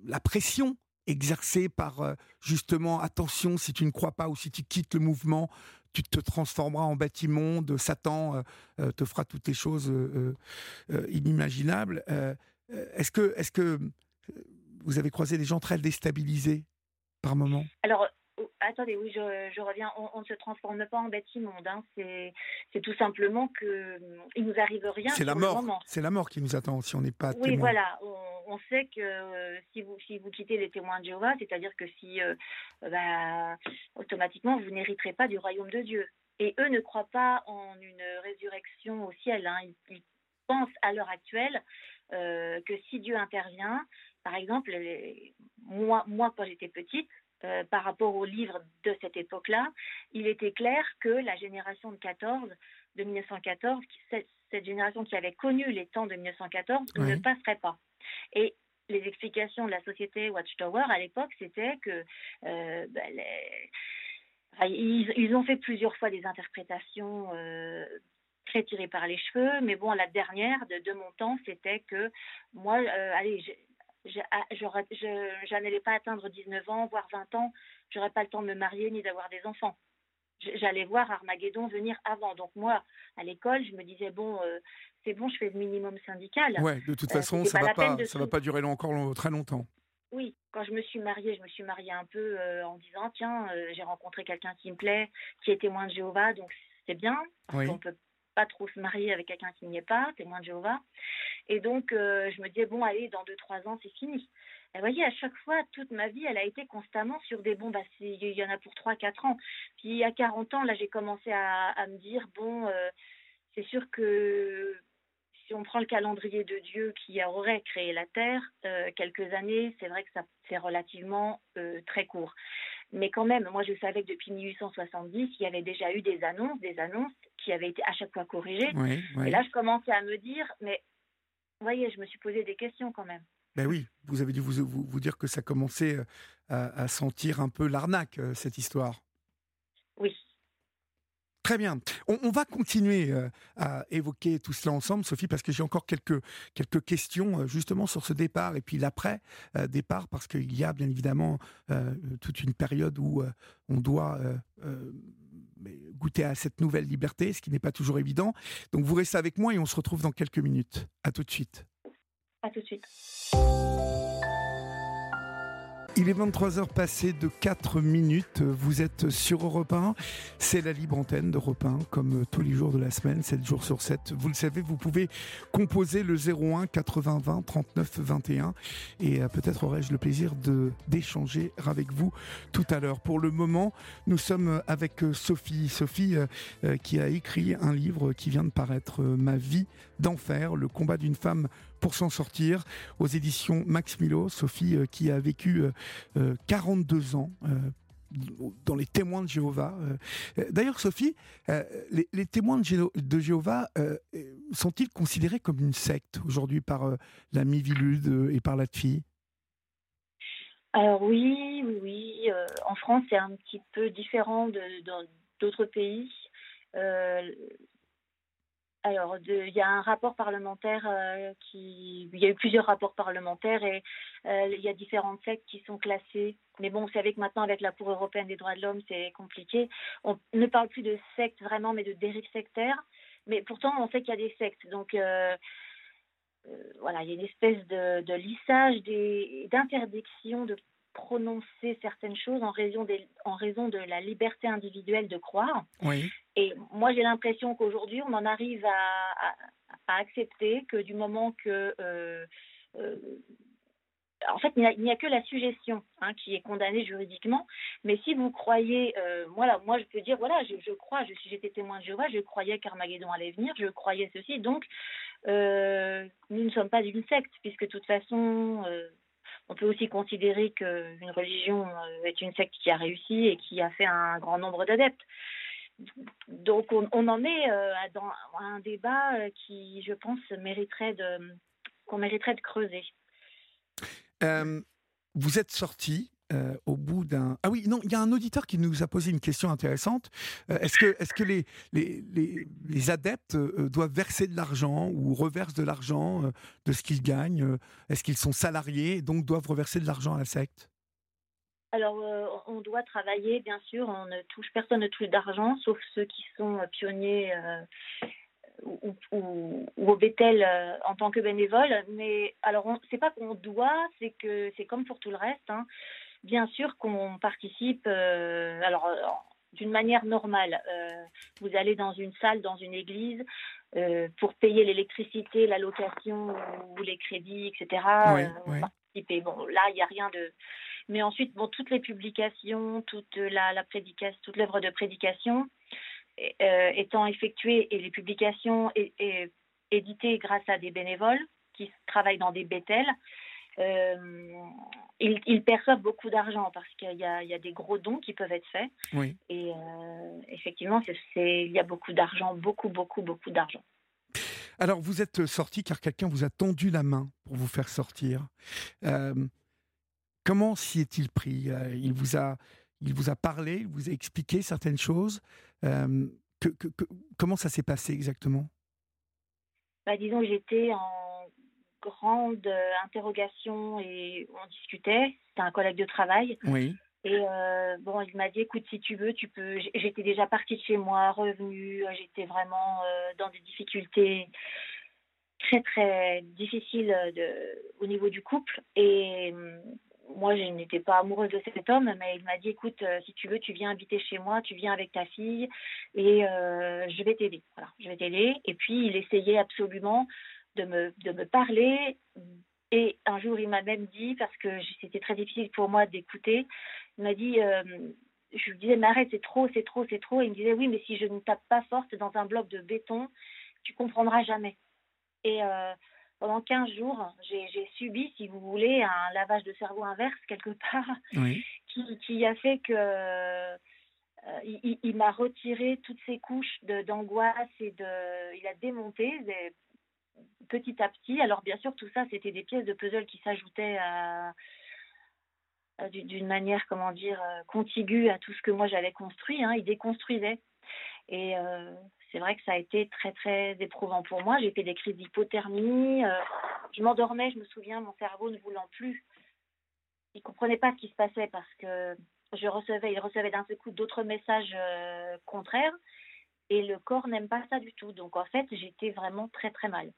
la pression exercé par euh, justement attention si tu ne crois pas ou si tu quittes le mouvement tu te transformeras en bâtiment de Satan euh, euh, te fera toutes les choses inimaginables. Est-ce que est-ce que vous avez croisé des gens très déstabilisés par moment? Alors attendez, oui, je, reviens. On, ne se transforme pas en bête immonde. Hein. C'est tout simplement que il nous arrive rien. C'est la mort. C'est la mort qui nous attend si on n'est pas. Oui, voilà. On, sait que euh, si vous si vous quittez les témoins de Jéhovah, c'est-à-dire que si euh, bah, automatiquement vous n'hériterez pas du royaume de Dieu. Et eux ne croient pas en une résurrection au ciel. Hein. Ils, pensent à l'heure actuelle euh, que si Dieu intervient, par exemple, moi, moi quand j'étais petite, euh, par rapport aux livres de cette époque-là, il était clair que la génération de 14, de 1914, cette, génération qui avait connu les temps de 1914, ne passerait pas. Et les explications de la société Watchtower à l'époque, c'était que euh, ben, ils, ont fait plusieurs fois des interprétations euh, très tirées par les cheveux, mais bon, la dernière de, de mon temps, c'était que moi, allez, ah, je n'allais pas atteindre 19 ans, voire 20 ans, j'aurais pas le temps de me marier ni d'avoir des enfants. J'allais voir Armageddon venir avant. Donc moi, à l'école, je me disais bon, euh, c'est bon, je fais le minimum syndical. Ouais, de toute euh, façon, ça va pas, ça va pas durer encore très longtemps. Oui, quand je me suis mariée, je me suis mariée un peu en disant tiens, j'ai rencontré quelqu'un qui me plaît, qui est témoin de Jéhovah, donc c'est bien. Parce qu'on peut pas trop se marier avec quelqu'un qui n'y est pas, témoin de Jéhovah. Et donc, je me disais, bon, allez, dans deux, trois ans, c'est fini. Et vous voyez, à chaque fois, toute ma vie, elle a été constamment sur des bombes. Bah, il y en a pour 3-4 ans. Puis, il y a 40 ans, là, j'ai commencé à, à, me dire, bon, c'est sûr que si on prend le calendrier de Dieu qui aurait créé la Terre, euh, quelques années, c'est vrai que ça c'est relativement euh, très court. Mais quand même, moi je savais que depuis 1870, il y avait déjà eu des annonces, des annonces qui avaient été à chaque fois corrigées. Et là, je commençais à me dire, mais vous voyez, je me suis posé des questions quand même. Ben oui, vous avez dû vous, vous, dire que ça commençait euh, à sentir un peu l'arnaque, cette histoire. Oui, Très bien. On, va continuer euh, à évoquer tout cela ensemble, Sophie, parce que j'ai encore quelques, quelques questions euh, justement sur ce départ et puis l'après-départ, euh, parce qu'il y a bien évidemment toute une période où on doit goûter à cette nouvelle liberté, ce qui n'est pas toujours évident. Donc vous restez avec moi et on se retrouve dans quelques minutes. À tout de suite. À tout de suite. Il est 23h passé de 4 minutes. Vous êtes sur Europe 1. C'est la libre antenne d'Europe 1, comme tous les jours de la semaine, 7 jours sur 7. Vous le savez, vous pouvez composer le 01 80 20 39 21. Et euh, peut-être aurai-je le plaisir d'échanger avec vous tout à l'heure. Pour le moment, nous sommes avec euh, Sophie. Sophie euh, qui a écrit un livre qui vient de paraître, Ma vie d'enfer, le combat d'une femme pour s'en sortir, aux éditions Max Milo. Sophie euh, qui a vécu 42 euh, euh, ans dans les témoins de Jéhovah. D'ailleurs, Sophie, les, témoins de, Jéhovah sont-ils considérés comme une secte aujourd'hui par la Mivilude et par la TFI Alors oui, oui, oui. en France, c'est un petit peu différent d'autres pays. Alors, il y a un rapport parlementaire euh, qui. Il y a eu plusieurs rapports parlementaires et euh, il y a différentes sectes qui sont classées. Mais bon, vous savez que maintenant, avec la Cour européenne des droits de l'homme, c'est compliqué. On ne parle plus de sectes vraiment, mais de dérives sectaires. Mais pourtant, on sait qu'il y a des sectes. Donc, euh, voilà, il y a une espèce de, de lissage, d'interdiction de prononcer certaines choses en raison, des, en raison de la liberté individuelle de croire. Oui. Et moi, j'ai l'impression qu'aujourd'hui, on en arrive à, à, accepter que du moment que... Euh, euh, en fait, il n'y a, que la suggestion hein, qui est condamnée juridiquement. Mais si vous croyez, euh, voilà, moi je peux dire, voilà, je, je crois, je, j'étais témoin de Jéhovah, je croyais qu'Armageddon allait venir, je croyais ceci. Donc, euh, nous ne sommes pas une secte, puisque de toute façon, euh, on peut aussi considérer qu'une religion euh, est une secte qui a réussi et qui a fait un grand nombre d'adeptes. Donc on, en est euh, dans un débat euh, qui, je pense, mériterait de qu'on mériterait de creuser. vous êtes sorti euh, au bout d'un... Ah oui, non, il y a un auditeur qui nous a posé une question intéressante. Euh, est-ce que, est que les, les, les, adeptes euh, doivent verser de l'argent ou reversent de l'argent de ce qu'ils gagnent Est-ce qu'ils sont salariés et donc doivent reverser de l'argent à la secte? Alors, on doit travailler, bien sûr. On ne touche personne ne touche d'argent, sauf ceux qui sont pionniers ou, au Bethel en tant que bénévole. Mais alors, c'est pas qu'on doit, c'est que c'est comme pour tout le reste. Hein bien sûr qu'on participe, euh, alors euh, d'une manière normale. Euh, vous allez dans une salle, dans une église, pour payer l'électricité, la location ou les crédits, etc. participer. Bon, là, il n'y a rien de. Mais ensuite, bon, toutes les publications, toute la, la prédication, toute l'œuvre de prédication étant effectuée et les publications éditées grâce à des bénévoles qui travaillent dans des bétels, euh, ils, perçoivent beaucoup d'argent parce qu'il y, y, a des gros dons qui peuvent être faits. Oui. Et euh, effectivement, il y a beaucoup d'argent, beaucoup, beaucoup, beaucoup d'argent. Alors, vous êtes sorti car quelqu'un vous a tendu la main pour vous faire sortir. Euh, comment s'y est-il pris? Il, vous a, il vous a parlé, il vous a expliqué certaines choses. Que, que, comment ça s'est passé exactement? Bah, Disons j'étais en grande euh, interrogation et on discutait. C'était un collègue de travail. Oui. Et euh, bon, il m'a dit, écoute, si tu veux, tu peux. J'étais déjà partie de chez moi, revenue. J'étais vraiment euh, dans des difficultés très très difficiles de, au niveau du couple. Et moi, je n'étais pas amoureuse de cet homme, mais il m'a dit, écoute, euh, si tu veux, tu viens habiter chez moi, tu viens avec ta fille, et euh, je vais t'aider. Voilà, je vais t'aider. Et puis, il essayait absolument de me, de me parler. Et un jour, il m'a même dit, parce que c'était très difficile pour moi d'écouter, il m'a dit, euh, je lui disais, mais arrête, c'est trop, c'est trop, c'est trop. Et il me disait, oui, mais si je ne tape pas forte dans un bloc de béton, tu comprendras jamais. Et pendant 15 jours, j'ai subi, si vous voulez, un lavage de cerveau inverse quelque part, qui, a fait que euh, il, m'a retiré toutes ces couches d'angoisse et de, il a démonté petit à petit. Alors bien sûr, tout ça, c'était des pièces de puzzle qui s'ajoutaient d'une manière, comment dire, euh, contiguë à tout ce que moi j'avais construit. Hein. Il déconstruisait. Et euh, c'est vrai que ça a été très très éprouvant pour moi. J'ai fait des crises d'hypothermie. Euh, je m'endormais, je me souviens, mon cerveau ne voulant plus. Il comprenait pas ce qui se passait parce que je recevais, il recevait d'un seul coup d'autres messages contraires et le corps n'aime pas ça du tout. Donc en fait, j'étais vraiment très très mal.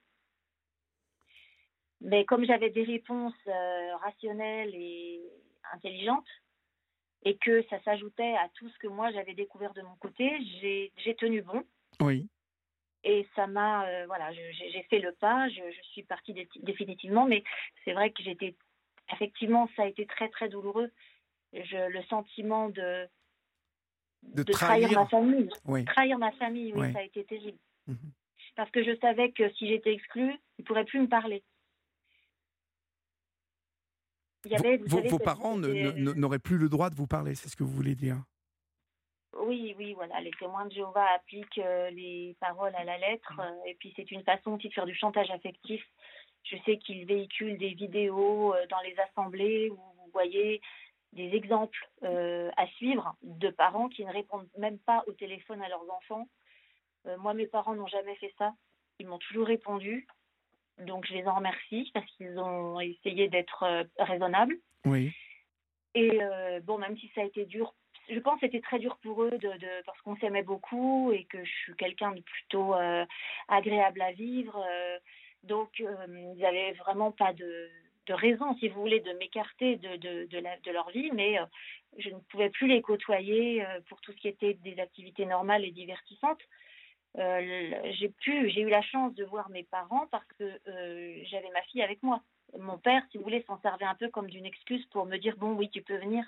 Mais comme j'avais des réponses euh, rationnelles et intelligentes, et que ça s'ajoutait à tout ce que moi j'avais découvert de mon côté, j'ai tenu bon. Oui. Et ça m'a, euh, voilà, j'ai fait le pas, je, suis partie définitivement, mais c'est vrai que j'étais, effectivement, ça a été très très douloureux. Je, le sentiment de, de, trahir, ma famille, trahir ma famille, oui, ça a été terrible. Mhm. Parce que je savais que si j'étais exclue, ils ne pourraient plus me parler. Il y avait, vos, vos parents n'auraient plus le droit de vous parler, c'est ce que vous voulez dire? Oui, oui, voilà, les témoins de Jéhovah appliquent euh, les paroles à la lettre, mmh. euh, et puis c'est une façon aussi de faire du chantage affectif. Je sais qu'ils véhiculent des vidéos euh, dans les assemblées où vous voyez des exemples à suivre de parents qui ne répondent même pas au téléphone à leurs enfants. moi, mes parents n'ont jamais fait ça. Ils m'ont toujours répondu. Donc, je les en remercie parce qu'ils ont essayé d'être raisonnables. Oui. Et bon, même si ça a été dur je pense que c'était très dur pour eux de, parce qu'on s'aimait beaucoup et que je suis quelqu'un de plutôt euh, agréable à vivre. Euh, donc, euh, ils n'avaient vraiment pas de, raison, si vous voulez, de m'écarter de, de, leur vie, mais je ne pouvais plus les côtoyer pour tout ce qui était des activités normales et divertissantes. J'ai pu, j'ai eu la chance de voir mes parents parce que j'avais ma fille avec moi. Mon père, si vous voulez, s'en servait un peu comme d'une excuse pour me dire bon, oui, tu peux venir.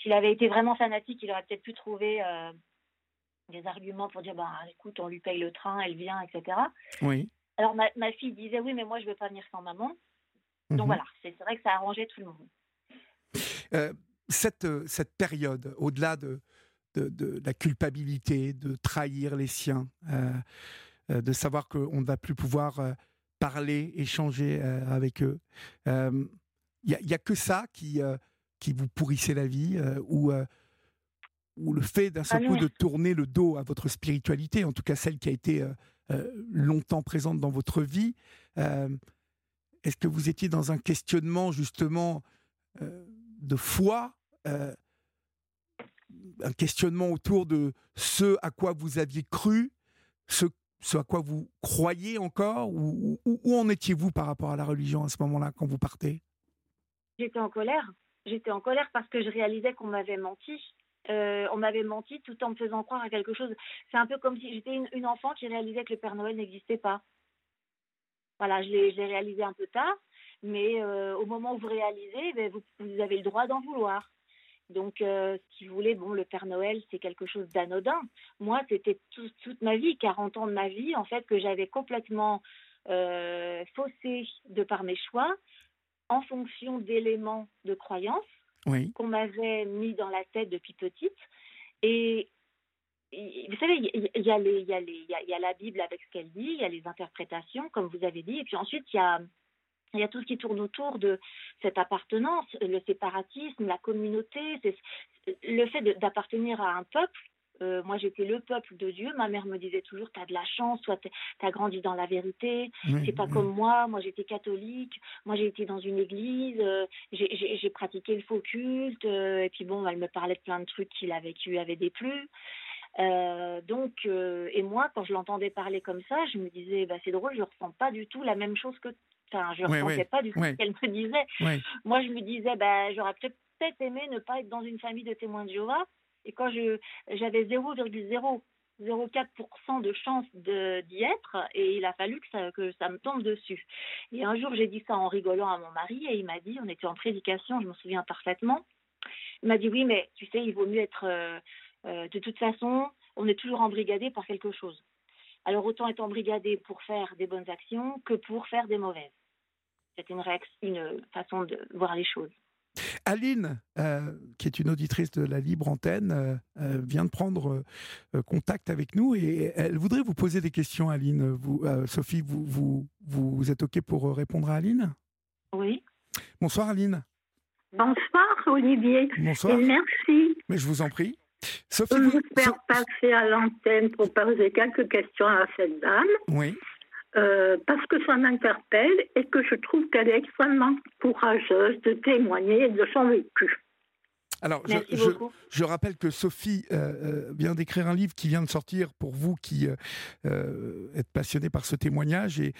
S'il avait été vraiment fanatique, il aurait peut-être pu trouver euh, des arguments pour dire bah, écoute, on lui paye le train, elle vient, etc. Oui. Alors ma, ma fille disait oui, mais moi je ne veux pas venir sans maman. Donc mhm. voilà, c'est vrai que ça arrangeait tout le monde. Euh, cette, euh, cette période, au-delà de, de, de, la culpabilité, de trahir les siens, de savoir qu'on ne va plus pouvoir parler, échanger avec eux, il n'y a, a, que ça qui qui vous pourrissait la vie euh, ou, euh, ou le fait d'un seul ah coup de tourner le dos à votre spiritualité, en tout cas celle qui a été euh, longtemps présente dans votre vie. Est-ce que vous étiez dans un questionnement justement de foi un questionnement autour de ce à quoi vous aviez cru, ce, à quoi vous croyez encore, ou où en étiez-vous par rapport à la religion à ce moment-là quand vous partez? J'étais en colère j'étais en colère parce que je réalisais qu'on m'avait menti. Euh, on m'avait menti tout en me faisant croire à quelque chose. C'est un peu comme si j'étais une, enfant qui réalisait que le Père Noël n'existait pas. Voilà, je l'ai réalisé un peu tard, mais euh, au moment où vous réalisez, ben, vous, avez le droit d'en vouloir. Donc, euh, si vous voulez, bon, le Père Noël, c'est quelque chose d'anodin. Moi, c'était toute ma vie, 40 ans de ma vie, en fait, que j'avais complètement faussé de par mes choix en fonction d'éléments de croyance qu'on m'avait mis dans la tête depuis petite. Et, vous savez, il y, a la Bible avec ce qu'elle dit, il y a les interprétations, comme vous avez dit, et puis ensuite, il y a, y a tout ce qui tourne autour de cette appartenance, le séparatisme, la communauté, le fait d'appartenir à un peuple euh, moi, j'étais le peuple de Dieu. Ma mère me disait toujours, tu as de la chance, toi, tu as grandi dans la vérité. c'est pas comme moi. Moi, j'étais catholique. Moi, j'ai été dans une église. Euh, j'ai pratiqué le faux culte. Euh, et puis, bon, elle me parlait de plein de trucs qu'il a vécu, avait déplu. donc, et moi, quand je l'entendais parler comme ça, je me disais, bah, c'est drôle, je ressens pas du tout la même chose que Enfin, je ne ressentais pas du tout ce qu'elle me disait. Moi, je me disais, ben, j'aurais peut-être aimé ne pas être dans une famille de témoins de Jéhovah. Et quand j'avais 0,004% de chance d'y être, et il a fallu que ça, que ça me tombe dessus. Et un jour, j'ai dit ça en rigolant à mon mari, et il m'a dit, on était en prédication, je me souviens parfaitement, il m'a dit, oui, mais tu sais, il vaut mieux être... Euh, euh, de toute façon, on est toujours embrigadé par quelque chose. Alors autant être embrigadé pour faire des bonnes actions que pour faire des mauvaises. C'est une, une façon de voir les choses. Aline, euh, qui est une auditrice de la Libre Antenne, euh, euh, vient de prendre contact avec nous et elle voudrait vous poser des questions, Aline. Vous, Sophie, vous, vous, vous, êtes OK pour répondre à Aline? Oui. Bonsoir, Aline. Bonsoir, Olivier. Bonsoir. Et merci. Mais je vous en prie. Sophie, je vous faire passer à l'antenne pour poser quelques questions à cette dame. Oui. Euh, parce que ça m'interpelle et que je trouve qu'elle est extrêmement courageuse de témoigner de son vécu. Alors, je, je, rappelle que Sophie euh, euh, vient d'écrire un livre qui vient de sortir pour vous qui êtes passionné par ce témoignage. Et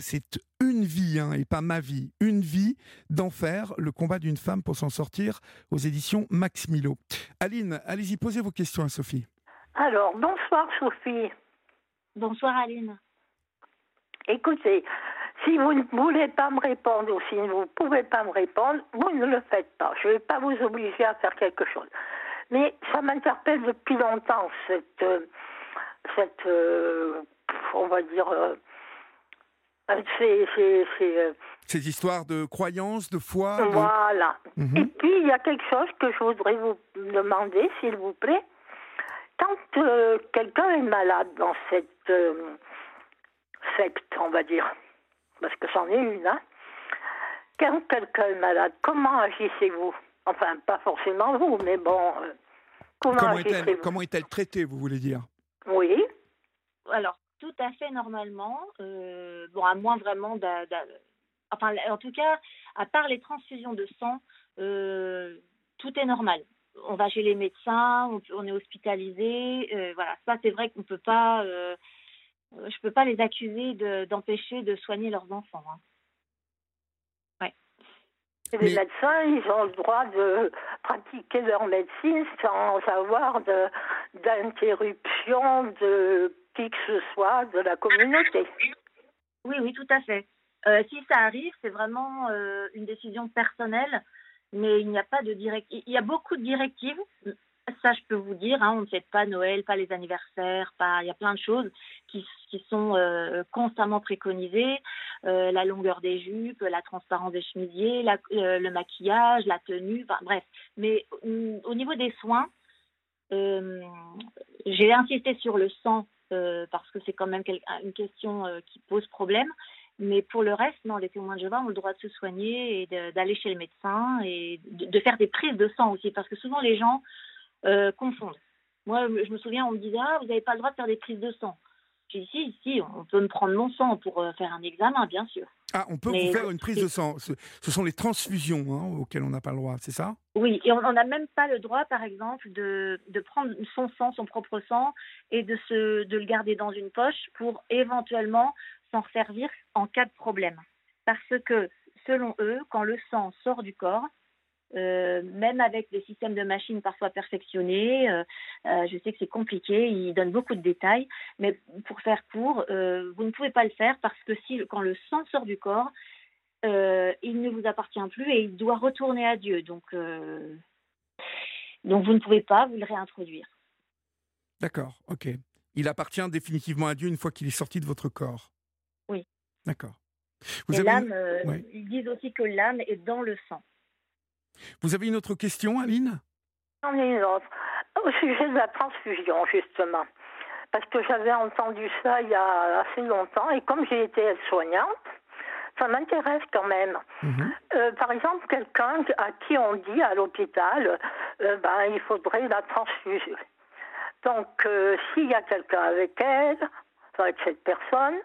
c'est une vie, hein, et pas ma vie, une vie d'enfer, le combat d'une femme pour s'en sortir aux éditions Max Milo. Aline, allez-y, posez vos questions à Sophie. Alors, bonsoir Sophie. Bonsoir Aline. Écoutez, si vous ne voulez pas me répondre ou si vous ne pouvez pas me répondre, vous ne le faites pas. Je ne vais pas vous obliger à faire quelque chose. Mais ça m'interpelle depuis longtemps, cette, euh, cette euh, on va dire, euh, ces, histoires de croyances, de foi. Voilà. Mhm. Et puis, il y a quelque chose que je voudrais vous demander, s'il vous plaît. Quand quelqu'un est malade dans cette secte, on va dire, parce que c'en est une, hein. Quand quelqu'un est malade, comment agissez-vous? Enfin, pas forcément vous, mais bon, euh, comment, est-elle, comment est-elle traitée, vous voulez dire? Oui. Alors, tout à fait normalement, euh, bon, à moins vraiment de, Enfin, en tout cas, à part les transfusions de sang, euh, tout est normal. On va chez les médecins, on, est hospitalisé, voilà. Ça, c'est vrai qu'on ne peut pas je ne peux pas les accuser d'empêcher de, soigner leurs enfants. Hein. Les médecins, ils ont le droit de pratiquer leur médecine sans avoir d'interruption de, qui que ce soit de la communauté. Oui, oui, tout à fait. Euh, si ça arrive, c'est vraiment euh, une décision personnelle, mais il n'y a pas de direct. Il y a beaucoup de directives, ça, je peux vous dire, hein, on ne fête pas Noël, pas les anniversaires, il y a plein de choses qui, sont euh, constamment préconisées. Euh, la longueur des jupes, la transparence des chemisiers, euh, le maquillage, la tenue, bref. Mais mm, au niveau des soins, j'ai insisté sur le sang parce que c'est quand même une question qui pose problème. Mais pour le reste, non, les témoins de Jéhovah ont le droit de se soigner et d'aller chez le médecin et de, faire des prises de sang aussi. Parce que souvent, les gens euh, confondent. Moi, je me souviens, on me disait Ah, vous n'avez pas le droit de faire des prises de sang. J'ai dit Si, si, on peut me prendre mon sang pour euh, faire un examen, bien sûr. Ah, on peut vous faire une prise de sang. Ce, sont les transfusions hein, auxquelles on n'a pas le droit, c'est ça? Oui, et on n'a même pas le droit, par exemple, de, de, prendre son sang, son propre sang, et de, se, de le garder dans une poche pour éventuellement s'en servir en cas de problème. Parce que, selon eux, quand le sang sort du corps, euh, même avec des systèmes de machines parfois perfectionnés. Euh, euh, je sais que c'est compliqué, il donne beaucoup de détails, mais pour faire court, vous ne pouvez pas le faire parce que si, quand le sang sort du corps, il ne vous appartient plus et il doit retourner à Dieu. Donc, donc vous ne pouvez pas vous le réintroduire. D'accord, ok. Il appartient définitivement à Dieu une fois qu'il est sorti de votre corps. Oui. D'accord. Vous l'âme, ils disent aussi que l'âme est dans le sang. Vous avez une autre question, Aline? J'en ai une autre. Au sujet de la transfusion, justement. Parce que j'avais entendu ça il y a assez longtemps, et comme j'ai été soignante, ça m'intéresse quand même. Mhm. Euh, par exemple, quelqu'un à qui on dit à l'hôpital, euh, ben, il faudrait la transfusion. Donc, euh, s'il y a quelqu'un avec elle, avec cette personne,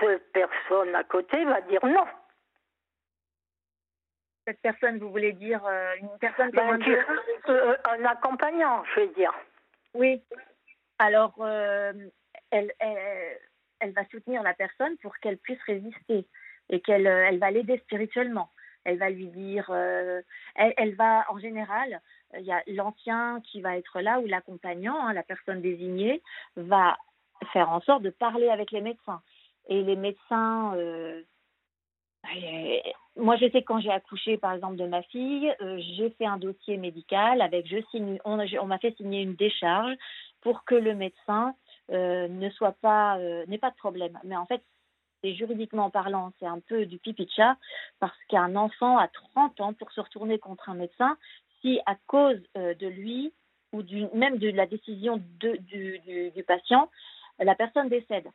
cette personne à côté va dire non cette personne, vous voulez dire euh, une personne ben, euh, Un accompagnant, je veux dire. Oui. Alors, euh, elle, elle, va soutenir la personne pour qu'elle puisse résister. et qu'elle elle va l'aider spirituellement. Elle va lui dire, elle, va en général, il y a l'ancien qui va être là ou l'accompagnant, hein, la personne désignée, va faire en sorte de parler avec les médecins. Et les médecins, moi, je sais que quand j'ai accouché, par exemple, de ma fille, euh, j'ai fait un dossier médical avec, je signe, on, m'a fait signer une décharge pour que le médecin euh, ne soit pas, euh, n'ait pas de problème. Mais en fait, c'est juridiquement parlant, c'est un peu du pipi de chat parce qu'un enfant a 30 ans pour se retourner contre un médecin si à cause de lui ou même de la décision de, du, du, du patient, la personne décède.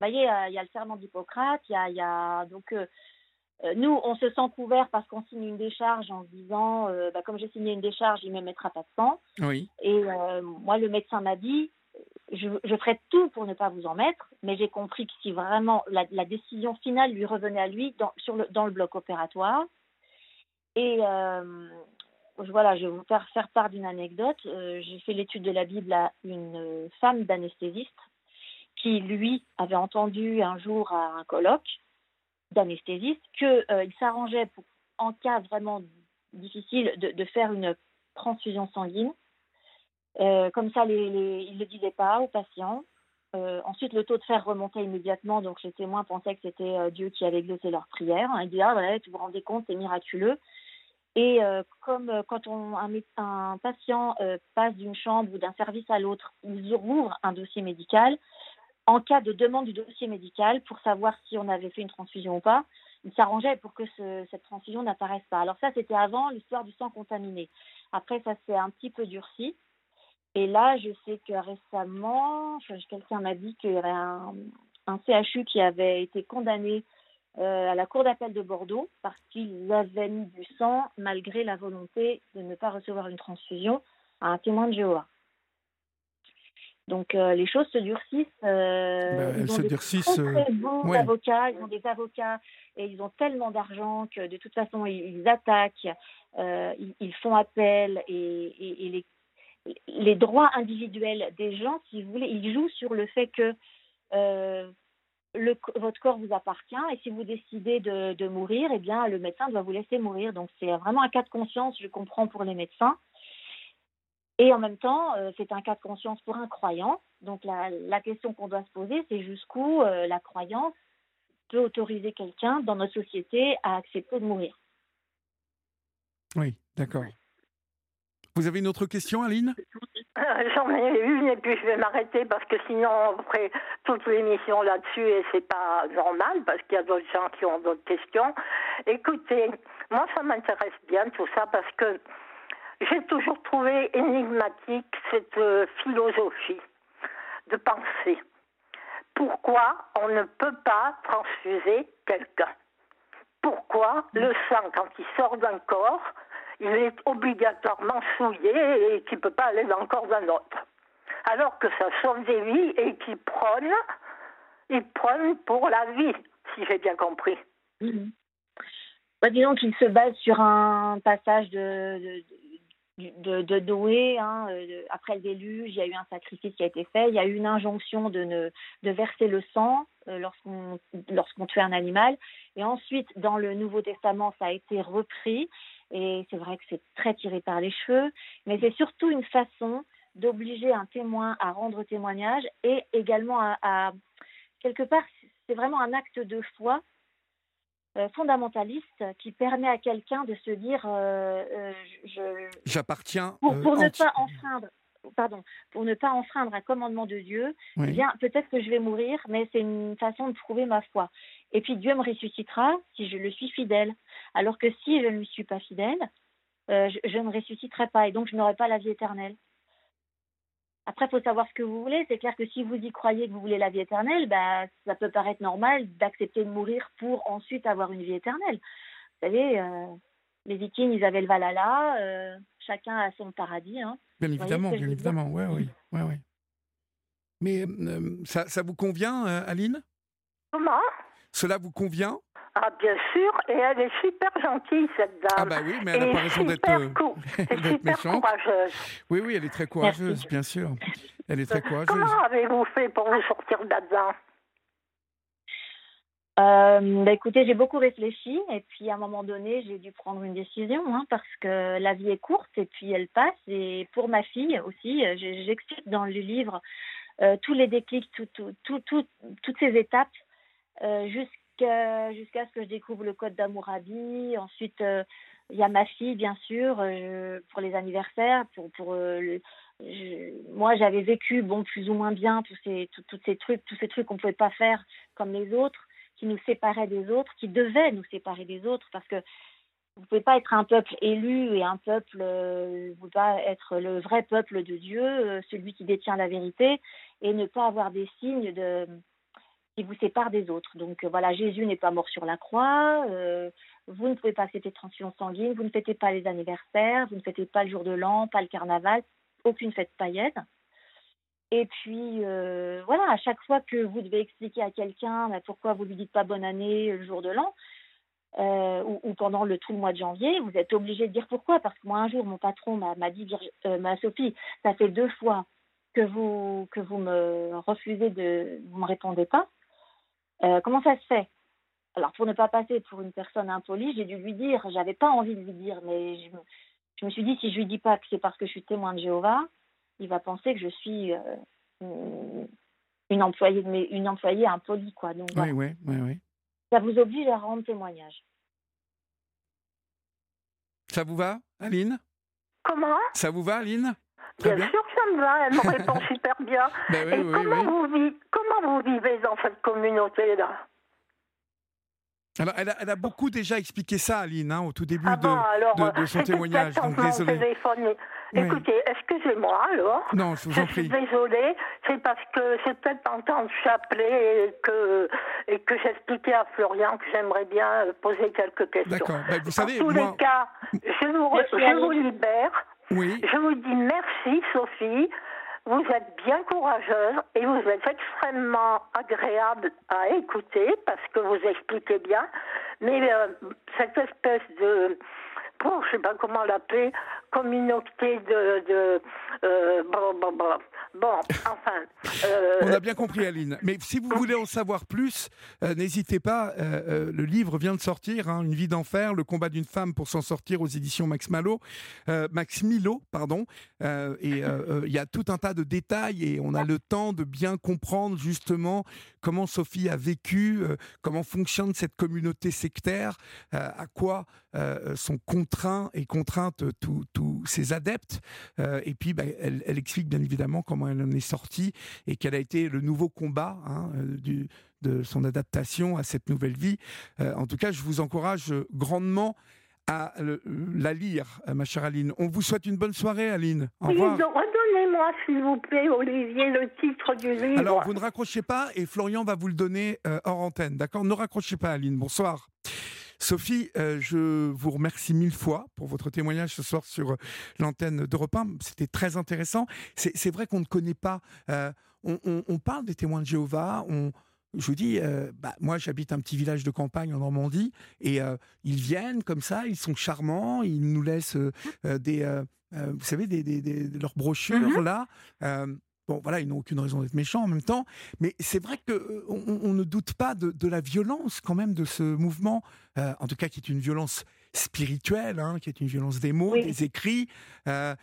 Voyez, il y a le serment d'Hippocrate, il y a, donc euh, euh, nous, on se sent couvert parce qu'on signe une décharge en se disant, euh, bah, comme j'ai signé une décharge, il ne me mettra pas de sang. Oui. Et moi, le médecin m'a dit, je, ferai tout pour ne pas vous en mettre, mais j'ai compris que si vraiment la, décision finale lui revenait à lui dans, sur le, dans le bloc opératoire, et voilà, je vais vous faire, faire part d'une anecdote. j'ai fait l'étude de la Bible à une femme d'anesthésiste qui, lui, avait entendu un jour à un colloque d'anesthésiste qu'il euh, s'arrangeait en cas vraiment difficile de, faire une transfusion sanguine. Euh, comme ça, il ne le disait pas aux patients. Euh, ensuite, le taux de fer remontait immédiatement, donc les témoins pensaient que c'était Dieu qui avait exaucé leur prière. Il dit, ah voilà, vous vous rendez compte, c'est miraculeux. Et comme quand un patient passe d'une chambre ou d'un service à l'autre, ils ouvrent un dossier médical en cas de demande du dossier médical pour savoir si on avait fait une transfusion ou pas, il s'arrangeait pour que cette transfusion n'apparaisse pas. Alors ça, c'était avant l'histoire du sang contaminé. Après, ça s'est un petit peu durci. Et là, je sais que récemment, quelqu'un m'a dit qu'il y avait un, CHU qui avait été condamné euh, à la Cour d'appel de Bordeaux parce qu'il avait mis du sang malgré la volonté de ne pas recevoir une transfusion à un témoin de Jéhovah. Donc euh, les choses se durcissent. Euh, bah, ils ont se des durcissent. Très, très euh, avocats, ils ont des avocats et ils ont tellement d'argent que de toute façon ils, attaquent, ils, font appel et, les, les, droits individuels des gens, si vous voulez, ils jouent sur le fait que le, votre corps vous appartient et si vous décidez de, de, mourir, eh bien le médecin doit vous laisser mourir. Donc c'est vraiment un cas de conscience, je comprends pour les médecins. Et en même temps, euh, c'est un cas de conscience pour un croyant. Donc la, la question qu'on doit se poser, c'est jusqu'où euh, la croyance peut autoriser quelqu'un dans notre société à accepter de mourir. Oui, d'accord. Vous avez une autre question, Aline? Euh, J'en ai une et puis je vais m'arrêter parce que sinon on ferait toute l'émission là-dessus et c'est pas normal parce qu'il y a d'autres gens qui ont d'autres questions. Écoutez, moi ça m'intéresse bien tout ça parce que j'ai toujours trouvé énigmatique cette euh, philosophie de pensée. Pourquoi on ne peut pas transfuser quelqu'un? Pourquoi le sang, quand il sort d'un corps, il est obligatoirement souillé et qu'il ne peut pas aller dans le corps d'un autre? Alors que ça sauve des vies et qu'il prône, il prône pour la vie, si j'ai bien compris. Mmh. Bah, disons qu'il se base sur un passage de, de Noé, hein, euh, après le déluge, il y a eu un sacrifice qui a été fait, il y a eu une injonction de, ne, de verser le sang euh, lorsqu'on lorsqu'on tue un animal. Et ensuite, dans le Nouveau Testament, ça a été repris. Et c'est vrai que c'est très tiré par les cheveux, mais c'est surtout une façon d'obliger un témoin à rendre témoignage et également à quelque part, c'est vraiment un acte de foi fondamentaliste qui permet à quelqu'un de se dire euh, euh, je, j'appartiens pour, ne pas enfreindre pardon pour ne pas enfreindre un commandement de Dieu eh bien peut-être que je vais mourir mais c'est une façon de prouver ma foi. Et puis Dieu me ressuscitera si je le suis fidèle. Alors que si je ne lui suis pas fidèle je, je ne ressusciterai pas et donc je n'aurai pas la vie éternelle après, il faut savoir ce que vous voulez. C'est clair que si vous y croyez que vous voulez la vie éternelle, bah, ça peut paraître normal d'accepter de mourir pour ensuite avoir une vie éternelle. Vous savez, euh, les Vikings, ils avaient le Valhalla, euh, chacun a son paradis. Hein. Bien évidemment, bien évidemment, ouais, oui, ouais, ouais. Mais euh, ça, ça, vous convient, Aline? Comment? Cela vous convient? Ah, bien sûr, et elle est super gentille, cette dame. Ah, bah oui, mais elle n'a pas raison d'être euh, <laughs> méchante. Courageuse. Oui, oui, elle est très courageuse, bien sûr. Elle est très courageuse. Comment avez-vous fait pour vous sortir de là-dedans euh, bah, écoutez, j'ai beaucoup réfléchi et puis à un moment donné, j'ai dû prendre une décision hein, parce que la vie est courte et puis elle passe. Et pour ma fille aussi, euh, j'explique dans le livre euh, tous les déclics, tout, tout, tout, toutes ces étapes jusqu'à jusqu'à ce que je découvre le code d'Amourabi. Ensuite, il y a ma fille, bien sûr, pour les anniversaires, pour, pour le, moi, j'avais vécu, bon, plus ou moins bien tous ces, ces trucs, tous ces trucs qu'on pouvait pas faire comme les autres qui nous séparait des autres, qui devait nous séparer des autres, parce que vous ne pouvez pas être un peuple élu et un peuple, euh, vous ne pouvez pas être le vrai peuple de Dieu, euh, celui qui détient la vérité, et ne pas avoir des signes de, qui vous séparent des autres. Donc euh, voilà, Jésus n'est pas mort sur la croix, vous ne pouvez pas fêter de transfusion sanguine, vous ne fêtez pas les anniversaires, vous ne fêtez pas le jour de l'an, pas le carnaval, aucune fête païenne. Et puis, euh, voilà, à chaque fois que vous devez expliquer à quelqu'un bah, pourquoi vous lui dites pas bonne année le jour de l'an, euh, ou, pendant le tout le mois de janvier, vous êtes obligé de dire pourquoi. Parce que moi, un jour, mon patron m'a dit, euh, ma Sophie, ça fait deux fois que vous, que vous me refusez de, vous me répondez pas. Comment ça se fait? Alors, pour ne pas passer pour une personne impolie, j'ai dû lui dire, j'avais pas envie de lui dire, mais je, je me suis dit, si je lui dis pas que c'est parce que je suis témoin de Jéhovah, il va penser que je suis euh, une employée, mais une employée impolie, quoi. Donc, oui, oui, oui, oui. Ça vous oblige à rendre témoignage. Ça vous va, Aline? Comment? Ça vous va, Aline? Bien, sûr que ça me va, elle me <laughs> répond super bien. Ben Et comment, Vous vivez, comment vous vivez dans cette communauté-là alors, elle, a, elle, a, beaucoup déjà expliqué ça, Aline, hein, au tout début ah de, bon, alors, de, de, son témoignage. Donc, désolé. Écoutez, excusez-moi alors. Non, je vous en prie. Je suis désolée, c'est parce que c'est peut-être en temps de chapelet et que, et que j'expliquais à Florian que j'aimerais bien poser quelques questions. D'accord. Ben, vous savez, en tous moi... les cas, je vous, je vous libère. Je vous dis merci, Sophie. Vous êtes bien courageuse et vous êtes extrêmement agréable à écouter parce que vous expliquez bien. Mais euh, cette espèce de bon, je sais pas comment l'appeler, communauté de, euh, bon, enfin. Euh, On a bien compris, Aline. Mais si vous voulez en savoir plus, euh, n'hésitez pas. le livre vient de sortir, hein, Une vie d'enfer, le combat d'une femme pour s'en sortir aux éditions Max Malo, Max Milo, pardon. et il y a tout un tas de détails et on a le temps de bien comprendre justement comment Sophie a vécu, comment fonctionne cette communauté sectaire, à quoi sont contraints et contraintes tous ses adeptes. et puis, bah, elle, explique bien évidemment comment elle en est sortie et quel a été le nouveau combat hein, du, de son adaptation à cette nouvelle vie. en tout cas, je vous encourage grandement à la lire, ma chère Aline. On vous souhaite une bonne soirée, Aline. Au revoir. Redonnez-moi, s'il vous plaît, Olivier, le titre du livre. Alors, vous ne raccrochez pas et Florian va vous le donner hors antenne, d'accord? Ne raccrochez pas, Aline. Bonsoir. Sophie, euh, je vous remercie mille fois pour votre témoignage ce soir sur euh, l'antenne d'Europe 1. C'était très intéressant. C'est vrai qu'on ne connaît pas. Euh, on, parle des témoins de Jéhovah. On, je vous dis, bah, moi j'habite un petit village de campagne en Normandie et ils viennent comme ça, ils sont charmants, ils nous laissent des, vous savez, des, leurs brochures mm-hmm. là. Bon, voilà, ils n'ont aucune raison d'être méchants en même temps, mais c'est vrai qu'on euh, on ne doute pas de, la violence quand même de ce mouvement, euh, en tout cas qui est une violence spirituelle, hein, qui est une violence des mots, des écrits, euh,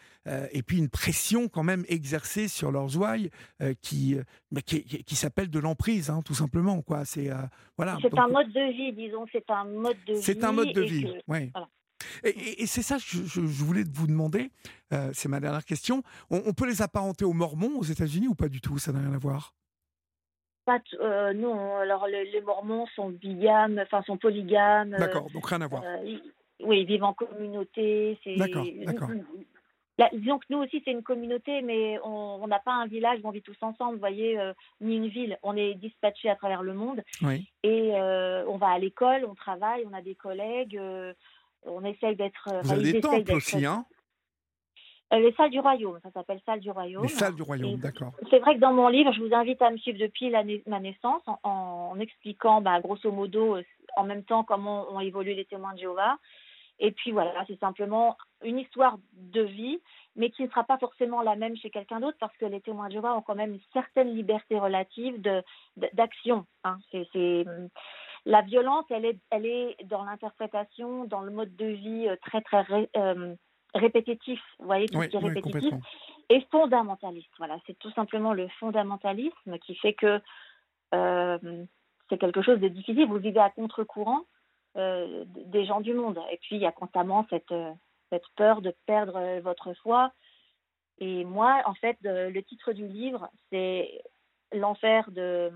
et puis une pression quand même exercée sur leurs ouailles qui, bah, qui, qui, s'appelle de l'emprise, hein, tout simplement. Quoi. C'est voilà. C'est un mode de vie, disons. C'est un mode de vie. C'est un mode de vie. oui. Et, c'est ça que je, voulais vous demander, euh, c'est ma dernière question. On, peut les apparenter aux Mormons aux États-Unis ou pas du tout? Ça n'a rien à voir? Pas euh, non, alors les, Mormons sont bigames, enfin sont polygames. D'accord, donc rien à voir. Euh, oui, ils vivent en communauté. D'accord, d'accord. disons que nous aussi, c'est une communauté, mais on n'a pas un village où on vit tous ensemble, vous voyez, ni une ville. On est dispatchés à travers le monde. Oui. Et on va à l'école, on travaille, on a des collègues on essaye d'être. Vous avez des temples aussi, hein euh, les salles du royaume, ça s'appelle salles du royaume. Les salles du royaume, d'accord. C'est vrai que dans mon livre, je vous invite à me suivre depuis ma naissance en, expliquant, bah, grosso modo, euh, en même temps comment ont évolué les témoins de Jéhovah. Et puis voilà, c'est simplement une histoire de vie, mais qui ne sera pas forcément la même chez quelqu'un d'autre, parce que les témoins de Jéhovah ont quand même une certaine liberté relative d'action. Hein. La violence, elle est, elle est dans l'interprétation, dans le mode de vie euh, très très euh, répétitif. Vous voyez, tout ce qui est répétitif et fondamentaliste. Voilà, c'est tout simplement le fondamentalisme qui fait que euh, c'est quelque chose de difficile. Vous vivez à contre-courant des gens du monde. Et puis il y a constamment cette, cette peur de perdre votre foi. Et moi, en fait, le titre du livre, c'est l'enfer de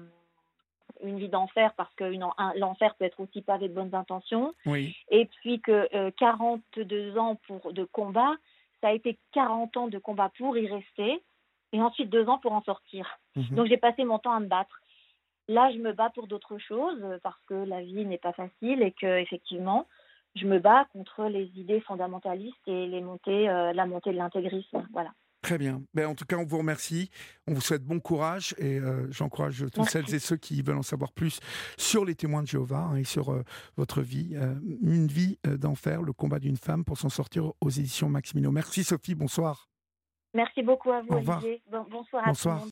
une vie d'enfer parce que l'enfer peut être aussi pavé de bonnes intentions. Oui. Et puis que 42 euh, ans pour, de combat, ça a été 40 ans de combat pour y rester et ensuite deux ans pour en sortir. Mhm. Donc j'ai passé mon temps à me battre. Là, je me bats pour d'autres choses parce que la vie n'est pas facile et que effectivement, je me bats contre les idées fondamentalistes et les montées, euh, la montée de l'intégrisme. Voilà. Très bien. Ben, en tout cas, on vous remercie. On vous souhaite bon courage et euh, j'encourage tous celles et ceux qui veulent en savoir plus sur les témoins de Jéhovah hein, et sur euh, votre vie. Euh, une vie d'enfer, le combat d'une femme pour s'en sortir aux éditions Maximino. Merci Sophie, bonsoir. Merci beaucoup à vous, Au revoir. bonsoir à bonsoir.